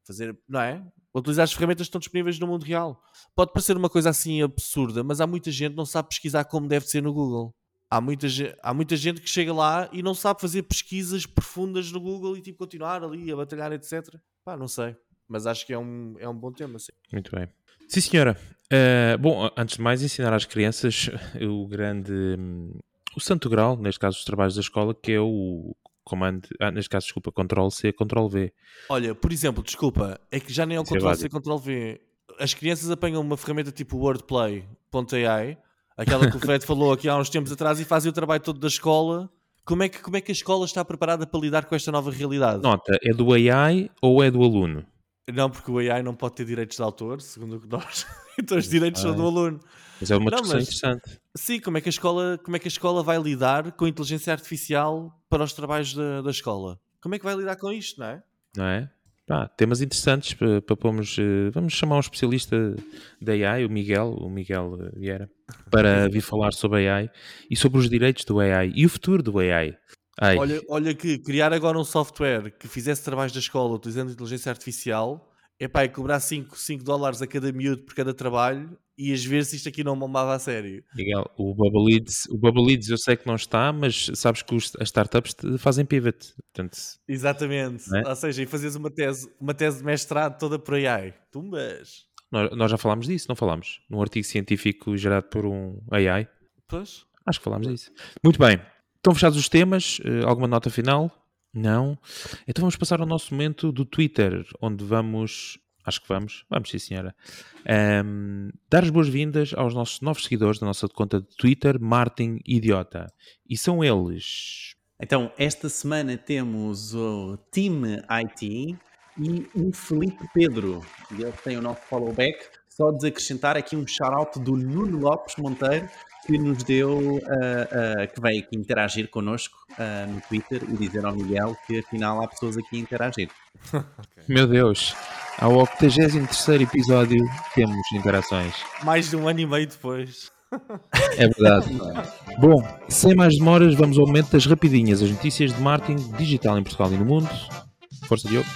fazer, não é? Utilizar as ferramentas que estão disponíveis no mundo real. Pode parecer uma coisa assim absurda, mas há muita gente que não sabe pesquisar como deve ser no Google. Há muita, há muita gente que chega lá e não sabe fazer pesquisas profundas no Google e tipo continuar ali a batalhar, etc. Pá, não sei mas acho que é um, é um bom tema. Sim. Muito bem. Sim, senhora. Uh, bom, antes de mais, ensinar às crianças o grande. Um, o santo grau, neste caso, os trabalhos da escola, que é o comando. Ah, neste caso, desculpa, Ctrl-C, Ctrl-V. Olha, por exemplo, desculpa, é que já nem é o Ctrl-C, Ctrl-V. As crianças apanham uma ferramenta tipo wordplay.ai, aquela que o Fred falou aqui há uns tempos atrás, e fazem o trabalho todo da escola. Como é, que, como é que a escola está preparada para lidar com esta nova realidade? Nota, é do AI ou é do aluno? Não, porque o AI não pode ter direitos de autor, segundo o que nós. então os direitos são do aluno. Mas é uma discussão mas, interessante. Sim, como é, que a escola, como é que a escola vai lidar com a inteligência artificial para os trabalhos da, da escola? Como é que vai lidar com isto, não é? Não é? Temas interessantes para, para pormos. Eh, vamos chamar um especialista da AI, o Miguel, o Miguel Vieira, para vir falar sobre a AI e sobre os direitos do AI e o futuro do AI. Olha, olha que criar agora um software que fizesse trabalhos da escola utilizando inteligência artificial é pá, é cobrar 5, 5 dólares a cada miúdo por cada trabalho e às vezes isto aqui não bombava a sério. Miguel, o Bubble Leads, o Bubble Leads eu sei que não está, mas sabes que os, as startups fazem pivot. Portanto, Exatamente. É? Ou seja, e fazes uma tese, uma tese de mestrado toda por AI. Tumbas. Nós, nós já falámos disso, não falámos? Num artigo científico gerado por um AI. Pois. Acho que falámos disso. Muito bem. Estão fechados os temas? Uh, alguma nota final? Não? Então vamos passar ao nosso momento do Twitter, onde vamos. Acho que vamos, vamos sim, senhora. Um, dar as boas-vindas aos nossos novos seguidores da nossa conta de Twitter, Martin Idiota. E são eles. Então, esta semana temos o Team IT e o Felipe Pedro. Ele tem o nosso followback. Só desacrescentar aqui um shout-out do Nuno Lopes Monteiro, que nos deu, uh, uh, que veio aqui interagir connosco uh, no Twitter e dizer ao Miguel que afinal há pessoas aqui a interagir. okay. Meu Deus, ao 83 episódio temos interações. Mais de um ano e meio depois. É verdade. Bom, sem mais demoras, vamos ao momento das rapidinhas, as notícias de marketing digital em Portugal e no mundo. Força, Diogo.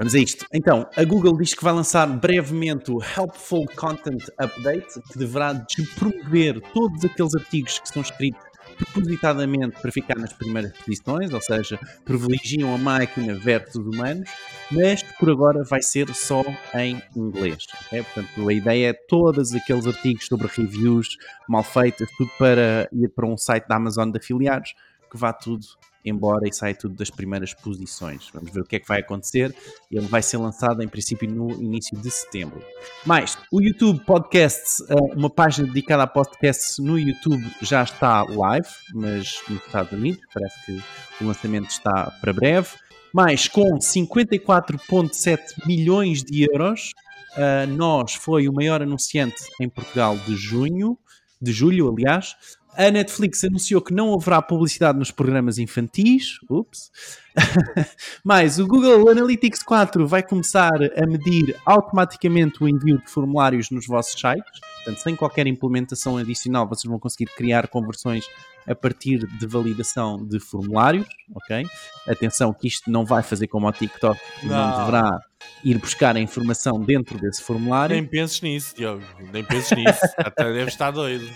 Vamos a isto. Então, a Google diz que vai lançar brevemente o Helpful Content Update, que deverá despromover todos aqueles artigos que são escritos propositadamente para ficar nas primeiras posições, ou seja, privilegiam a máquina versus os humanos, mas por agora vai ser só em inglês. Okay? Portanto, a ideia é todos aqueles artigos sobre reviews mal feitas, tudo para ir para um site da Amazon de afiliados, que vá tudo embora e sai tudo das primeiras posições. Vamos ver o que é que vai acontecer. Ele vai ser lançado em princípio no início de setembro. Mais, o YouTube Podcasts, eh, uma página dedicada a podcasts no YouTube já está live, mas nos Estados Unidos, parece que o lançamento está para breve. Mais, com 54,7 milhões de euros, uh, nós foi o maior anunciante em Portugal de junho, de julho, aliás, a Netflix anunciou que não haverá publicidade nos programas infantis. Ups. Mas o Google Analytics 4 vai começar a medir automaticamente o envio de formulários nos vossos sites. Portanto, sem qualquer implementação adicional, vocês vão conseguir criar conversões a partir de validação de formulários, ok? Atenção que isto não vai fazer como o TikTok, não, não deverá ir buscar a informação dentro desse formulário. Nem penses nisso, Diogo, nem penses nisso, até deve estar doido.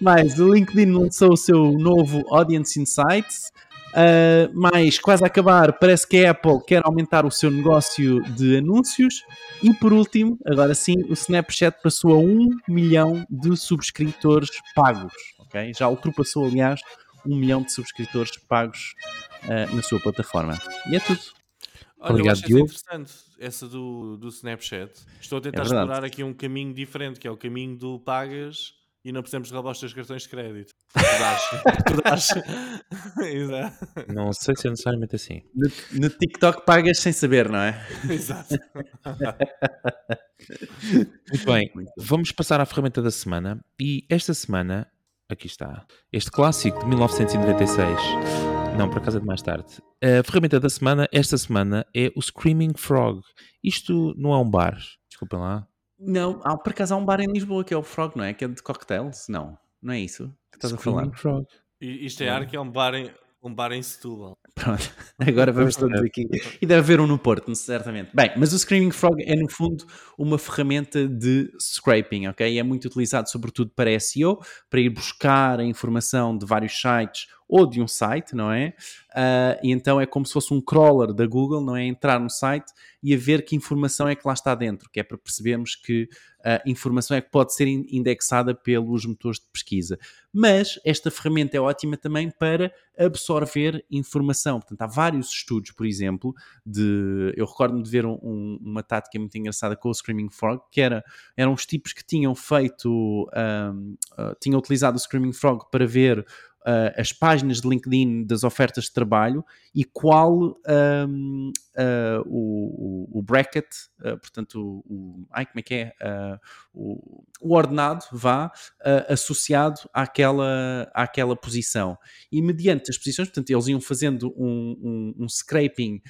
Mas o LinkedIn lançou o seu novo Audience Insights. Uh, mas quase a acabar, parece que a Apple quer aumentar o seu negócio de anúncios. E por último, agora sim, o Snapchat passou a 1 milhão de subscritores pagos. Okay? Já ultrapassou, aliás, 1 milhão de subscritores pagos uh, na sua plataforma. E é tudo. Olha, Obrigado, eu acho interessante essa do, do Snapchat. Estou a tentar é explorar aqui um caminho diferente, que é o caminho do pagas e não precisamos roubar os teus cartões de crédito. Tu dás. Exato. Não sei se é necessariamente assim. No, no TikTok pagas sem saber, não é? Exato. Muito bem, vamos passar à ferramenta da semana. E esta semana, aqui está, este clássico de 1996. Não, por acaso é de mais tarde. A ferramenta da semana, esta semana, é o Screaming Frog. Isto não é um bar, desculpem lá. Não, há, por acaso há um bar em Lisboa que é o Frog, não é? Que é de cocktails? Não, não é isso que estás a falar. Screaming Frog. E isto é ar que é um bar em, um bar em Setúbal. Pronto, agora vamos todos aqui. E deve haver um no Porto, certamente. Bem, mas o Screaming Frog é, no fundo, uma ferramenta de scraping, ok? É muito utilizado, sobretudo, para SEO, para ir buscar a informação de vários sites ou de um site, não é? Uh, e então é como se fosse um crawler da Google, não é? Entrar no site e a ver que informação é que lá está dentro, que é para percebermos que informação é que pode ser indexada pelos motores de pesquisa. Mas esta ferramenta é ótima também para absorver informação. Portanto, há vários estudos, por exemplo, de. Eu recordo-me de ver um, um, uma tática muito engraçada com o Screaming Frog, que era, eram os tipos que tinham feito. Um, uh, tinham utilizado o Screaming Frog para ver uh, as páginas de LinkedIn das ofertas de trabalho e qual um, uh, o, o, bracket, uh, portanto, o, ai, como é que é? o, o ordenado vá associado àquela, àquela posição. E mediante as posições, portanto, eles iam fazendo um, um, um scraping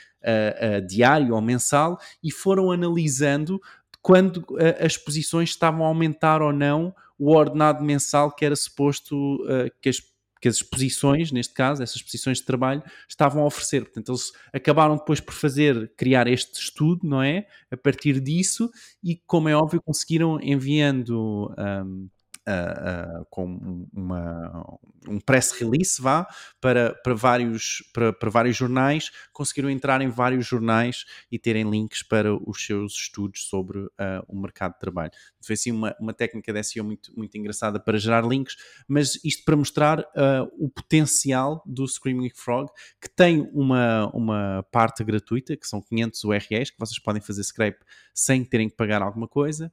diário ou mensal e foram analisando quando as posições estavam a aumentar ou não o ordenado mensal que era suposto que as que as exposições, neste caso, essas exposições de trabalho, estavam a oferecer. Portanto, eles acabaram depois por fazer, criar este estudo, não é? A partir disso, e como é óbvio, conseguiram enviando um, uh, com uma, um press release vá, para, para, vários, para, para vários jornais, conseguiram entrar em vários jornais e terem links para os seus estudos sobre uh, o mercado de trabalho. Foi assim uma, uma técnica de SEO muito, muito engraçada para gerar links, mas isto para mostrar o potencial do Screaming Frog, que tem uma, uma parte gratuita, que são 500 URLs, que vocês podem fazer scrape sem terem que pagar alguma coisa,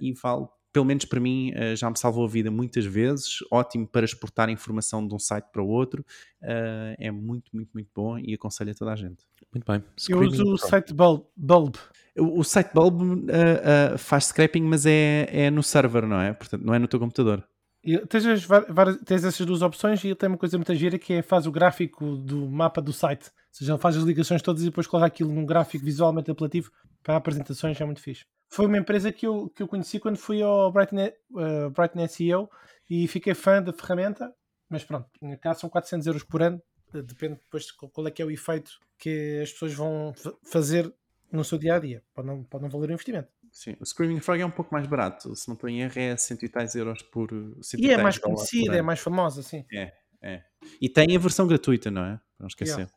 e vale pelo menos para mim, eh, já me salvou a vida muitas vezes. Ótimo para exportar informação de um site para o outro. Eh, é muito, muito, muito bom e aconselho a toda a gente. Muito bem. Eu uso o site Bulb. Bulb. O, o site Bulb uh, uh, faz scraping, mas é, é no server, não é? Portanto, não é no teu computador. E tens, as, várias, tens essas duas opções e ele tem uma coisa muito gira que é faz o gráfico do mapa do site. Ou seja, ele faz as ligações todas e depois coloca aquilo num gráfico visualmente apelativo para apresentações, é muito fixe. Foi uma empresa que eu, que eu conheci quando fui ao Brighton, uh, Brighton SEO e fiquei fã da ferramenta, mas pronto, cá são 400 euros por ano, depende depois de qual é que é o efeito que as pessoas vão fazer no seu dia a dia. Pode não, pode não valer o investimento. Sim, o Screaming Frog é um pouco mais barato, se não estou em erro, é 100 e tais euros por. E é mais conhecida, é mais famosa, sim. É, é. E tem a versão gratuita, não é? Não esquecer. Yeah.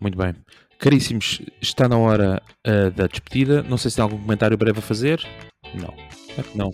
Muito bem. Caríssimos, está na hora uh, da despedida. Não sei se tem algum comentário breve a fazer. Não, não.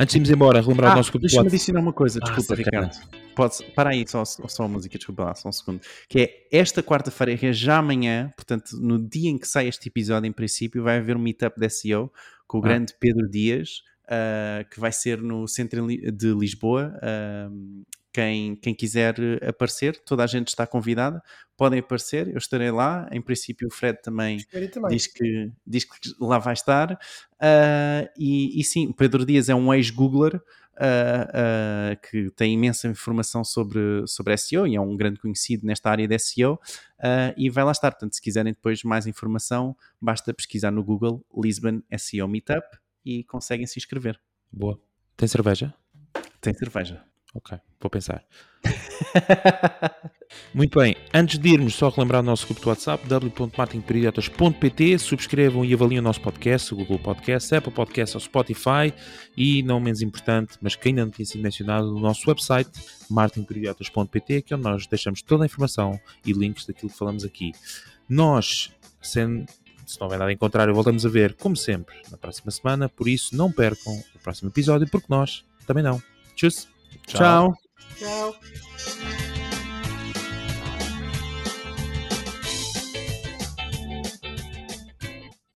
Antes de irmos embora, relembrar ah, o nosso grupo Deixa-me adicionar uma coisa, desculpa, ah, Ricardo. Pode, para aí, só, só a música, desculpa lá, só um segundo. Que é esta quarta-feira, que é já amanhã, portanto, no dia em que sai este episódio, em princípio, vai haver um meetup de SEO com o ah. grande Pedro Dias, uh, que vai ser no centro de Lisboa. Uh, quem, quem quiser aparecer, toda a gente está convidada, podem aparecer, eu estarei lá. Em princípio, o Fred também, também. Diz, que, diz que lá vai estar. Uh, e, e, sim, o Pedro Dias é um ex-Googler uh, uh, que tem imensa informação sobre, sobre SEO e é um grande conhecido nesta área de SEO. e vai lá estar. Portanto, se quiserem depois mais informação, basta pesquisar no Google Lisbon SEO Meetup e conseguem se inscrever. Boa. Tem cerveja? Tem cerveja. Ok, vou pensar. Muito bem, antes de irmos, só relembrar o nosso grupo do WhatsApp, w.marketingperidiotas.pt. Subscrevam e avaliem o nosso podcast, o Google Podcast, Apple Podcast ou Spotify. E, não menos importante, mas que ainda não tinha sido mencionado, o nosso website, marketingperidiotas.pt, que é onde nós deixamos toda a informação e links daquilo que falamos aqui. Nós, sendo, se não houver nada em contrário, voltamos a ver, como sempre, na próxima semana. Por isso, não percam o próximo episódio, porque nós também não. Tchau! Ciao. Ciao.